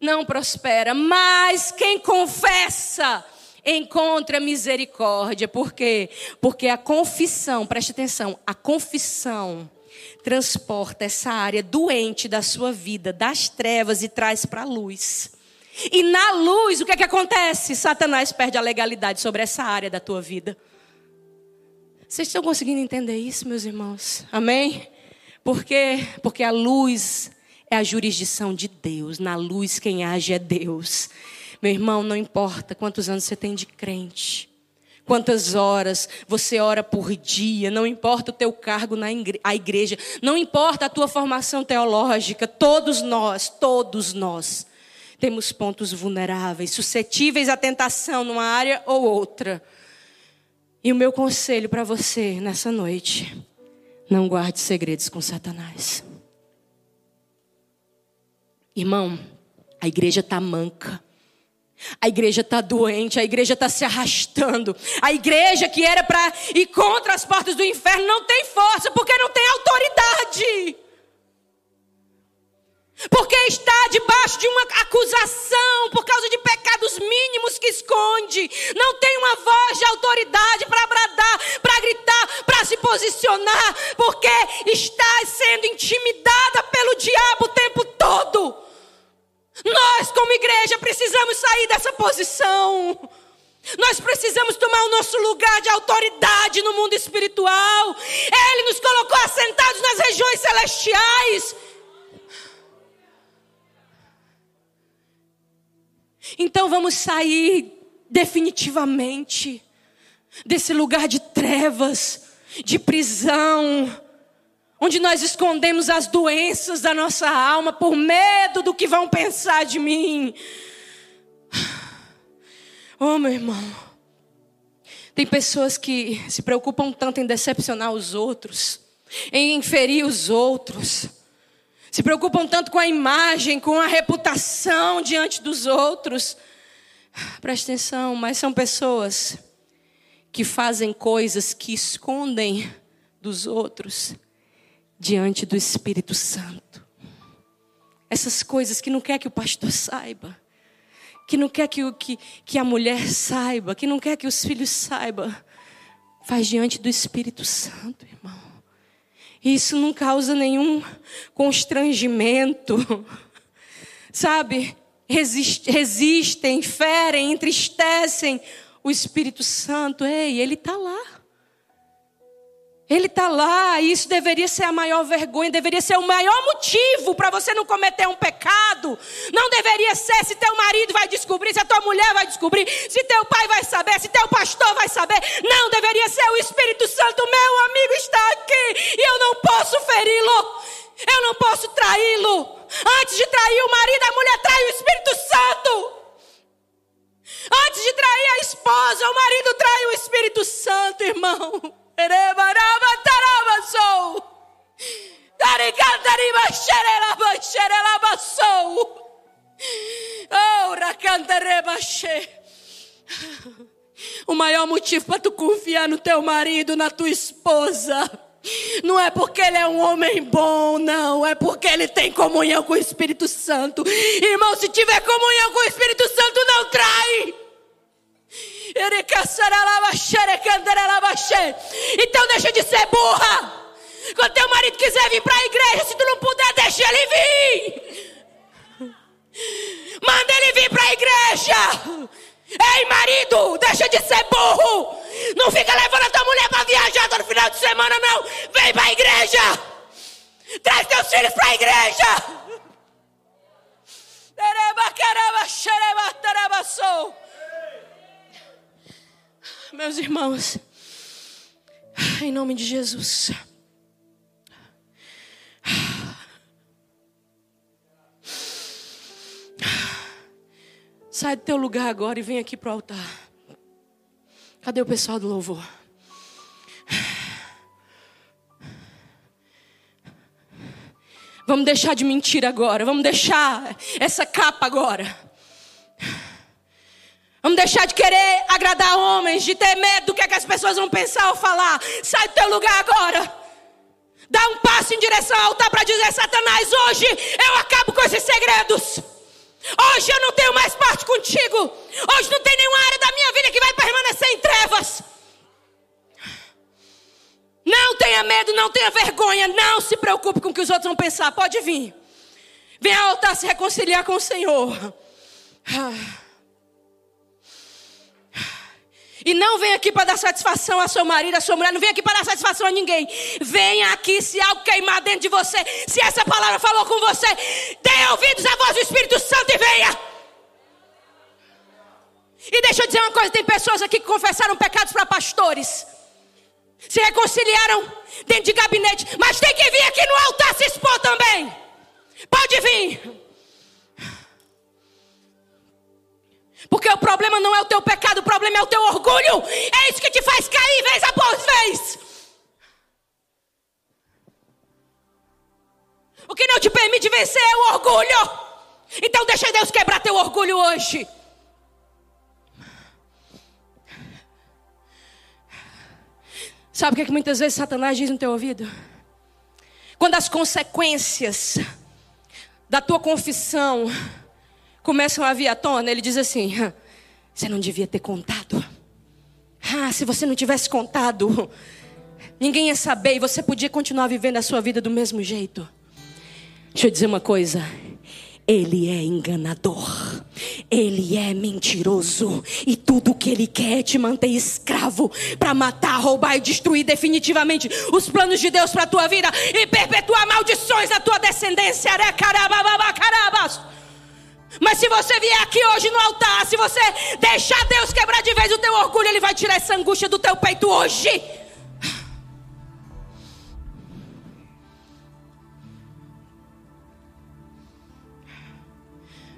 não prospera, mas quem confessa encontra misericórdia. Por quê? Porque a confissão, preste atenção, a confissão transporta essa área doente da sua vida, das trevas e traz para a luz. E na luz, o que é que acontece? Satanás perde a legalidade sobre essa área da tua vida. Vocês estão conseguindo entender isso, meus irmãos? Amém? Por quê? Porque a luz é a jurisdição de Deus. Na luz, quem age é Deus. Meu irmão, não importa quantos anos você tem de crente, quantas horas você ora por dia, não importa o teu cargo na igreja, não importa a tua formação teológica, todos nós, todos nós, temos pontos vulneráveis, suscetíveis à tentação numa área ou outra. E o meu conselho para você nessa noite Não guarde segredos com Satanás. Irmão, a igreja está manca. A igreja está doente, a igreja está se arrastando. A igreja que era para ir contra as portas do inferno não tem força, porque não tem autoridade. Porque está debaixo de uma acusação por causa de pecados mínimos que esconde. Não tem uma voz de autoridade para bradar, para gritar, para se posicionar. Porque está sendo intimidada pelo diabo o tempo todo. Nós, como igreja, precisamos sair dessa posição. Nós precisamos tomar o nosso lugar de autoridade no mundo espiritual. Ele nos colocou assentados nas regiões celestiais. Então vamos sair definitivamente desse lugar de trevas, de prisão, onde nós escondemos as doenças da nossa alma por medo do que vão pensar de mim. Oh, meu irmão. Tem pessoas que se preocupam tanto em decepcionar os outros, em inferir os outros, se preocupam tanto com a imagem, com a reputação diante dos outros. Presta atenção, mas são pessoas que fazem coisas que escondem dos outros diante do Espírito Santo. Essas coisas que não quer que o pastor saiba, que não quer que, que, que a mulher saiba, que não quer que os filhos saibam, faz diante do Espírito Santo, irmão. E isso não causa nenhum constrangimento, [LAUGHS] sabe? resistem, ferem, entristecem o Espírito Santo. Ei, ele está lá. Ele está lá, e isso deveria ser a maior vergonha, deveria ser o maior motivo para você não cometer um pecado. Não deveria ser se teu marido vai descobrir, se a tua mulher vai descobrir, se teu pai vai saber, se teu pastor vai saber. Não deveria ser o Espírito Santo, meu amigo está aqui, e eu não posso feri-lo, eu não posso traí-lo. Antes de trair o marido, a mulher trai o Espírito Santo. Antes de trair a esposa, o marido trai o Espírito Santo, irmão. O maior motivo para tu confiar no teu marido, na tua esposa, não é porque ele é um homem bom, não. É porque ele tem comunhão com o Espírito Santo. Irmão, se tiver comunhão com o Espírito Santo, não trai. Então deixa de ser burra. Quando teu marido quiser vir para a igreja, se tu não puder, deixa ele vir. Manda ele vir para a igreja. Ei, marido, deixa de ser burro. Não fica levando a tua mulher para viajar todo final de semana, não. Vem para a igreja. Traz teus filhos para a igreja. Meus irmãos, em nome de Jesus. Sai do teu lugar agora e vem aqui para o altar. Cadê o pessoal do louvor? Vamos deixar de mentir agora. Vamos deixar essa capa agora. Vamos deixar de querer agradar homens, de ter medo do que, é que as pessoas vão pensar ou falar. Sai do teu lugar agora. Dá um passo em direção ao altar para dizer: Satanás, hoje eu acabo com esses segredos. Hoje eu não tenho mais parte contigo. Hoje não tem nenhuma área da minha vida que vai permanecer em trevas. Não tenha medo, não tenha vergonha, não se preocupe com o que os outros vão pensar. Pode vir. Venha ao altar se reconciliar com o Senhor. E não vem aqui para dar satisfação a seu marido, a sua mulher. Não vem aqui para dar satisfação a ninguém. Venha aqui se algo queimar dentro de você. Se essa palavra falou com você, dê ouvidos à voz do Espírito Santo e venha. E deixa eu dizer uma coisa: tem pessoas aqui que confessaram pecados para pastores. Se reconciliaram dentro de gabinete. Mas tem que vir aqui no altar se expor também. Pode vir. Porque o problema não é o teu pecado, o problema é o teu orgulho. É isso que te faz cair vez após vez. O que não te permite vencer é o orgulho. Então deixa Deus quebrar teu orgulho hoje. Sabe o que, é que muitas vezes Satanás diz no teu ouvido? Quando as consequências da tua confissão começam a vir à tona, ele diz assim: Você não devia ter contado. Ah, se você não tivesse contado, ninguém ia saber e você podia continuar vivendo a sua vida do mesmo jeito. Deixa eu dizer uma coisa. Ele é enganador, ele é mentiroso, e tudo que ele quer é te manter escravo para matar, roubar e destruir definitivamente os planos de Deus para a tua vida e perpetuar maldições na tua descendência. Mas se você vier aqui hoje no altar, se você deixar Deus quebrar de vez o teu orgulho, Ele vai tirar essa angústia do teu peito hoje.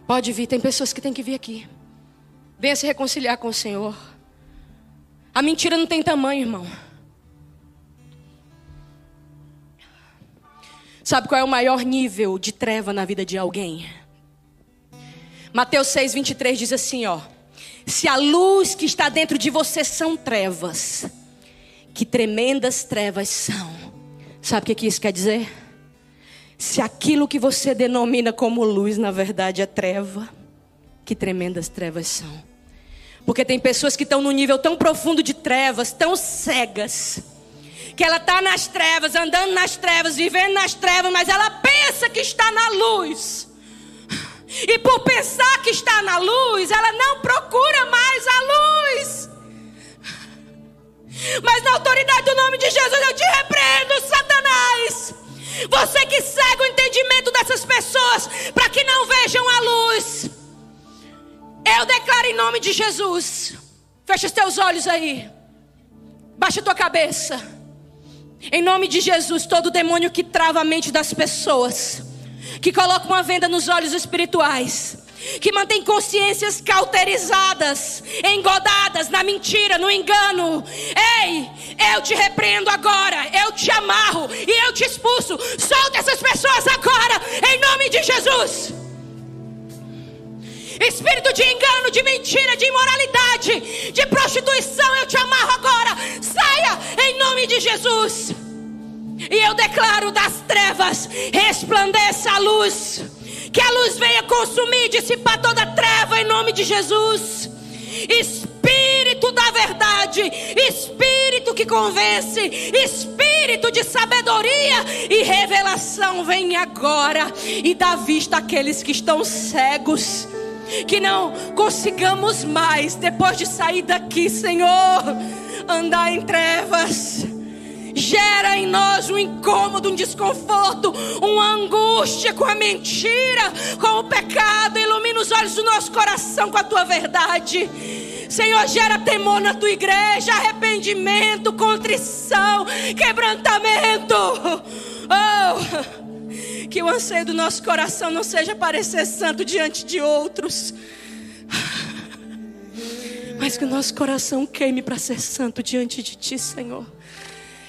Pode vir, tem pessoas que têm que vir aqui. Venha se reconciliar com o Senhor. A mentira não tem tamanho, irmão. Sabe qual é o maior nível de treva na vida de alguém? Mateus 6, 23 diz assim: ó. Se a luz que está dentro de você são trevas, que tremendas trevas são. Sabe o que isso quer dizer? Se aquilo que você denomina como luz, na verdade é treva, que tremendas trevas são. Porque tem pessoas que estão num nível tão profundo de trevas, tão cegas, que ela está nas trevas, andando nas trevas, vivendo nas trevas, mas ela pensa que está na luz. E por pensar que está na luz, ela não procura mais a luz. Mas na autoridade do nome de Jesus eu te repreendo, Satanás. Você que cega o entendimento dessas pessoas para que não vejam a luz. Eu declaro em nome de Jesus. Fecha os teus olhos aí. Baixa a tua cabeça. Em nome de Jesus, todo demônio que trava a mente das pessoas, que coloca uma venda nos olhos espirituais, que mantém consciências cauterizadas, engodadas na mentira, no engano. Ei, eu te repreendo agora, eu te amarro e eu te expulso. Solta essas pessoas agora, em nome de Jesus. Espírito de engano, de mentira, de imoralidade, de prostituição, eu te amarro agora. Saia em nome de Jesus. E eu declaro das trevas resplandeça a luz que a luz venha consumir, dissipar toda treva em nome de Jesus. Espírito da verdade, Espírito que convence, Espírito de sabedoria e revelação, vem agora e dá vista àqueles que estão cegos. Que não consigamos mais, depois de sair daqui, Senhor, andar em trevas gera em nós um incômodo, um desconforto, uma angústia com a mentira, com o pecado. Ilumina os olhos do nosso coração com a tua verdade. Senhor, gera temor na tua igreja, arrependimento, contrição, quebrantamento. Oh, que o anseio do nosso coração não seja parecer santo diante de outros, mas que o nosso coração queime para ser santo diante de ti, Senhor.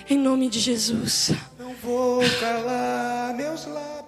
Em nome de Jesus. Não vou calar meus lábios.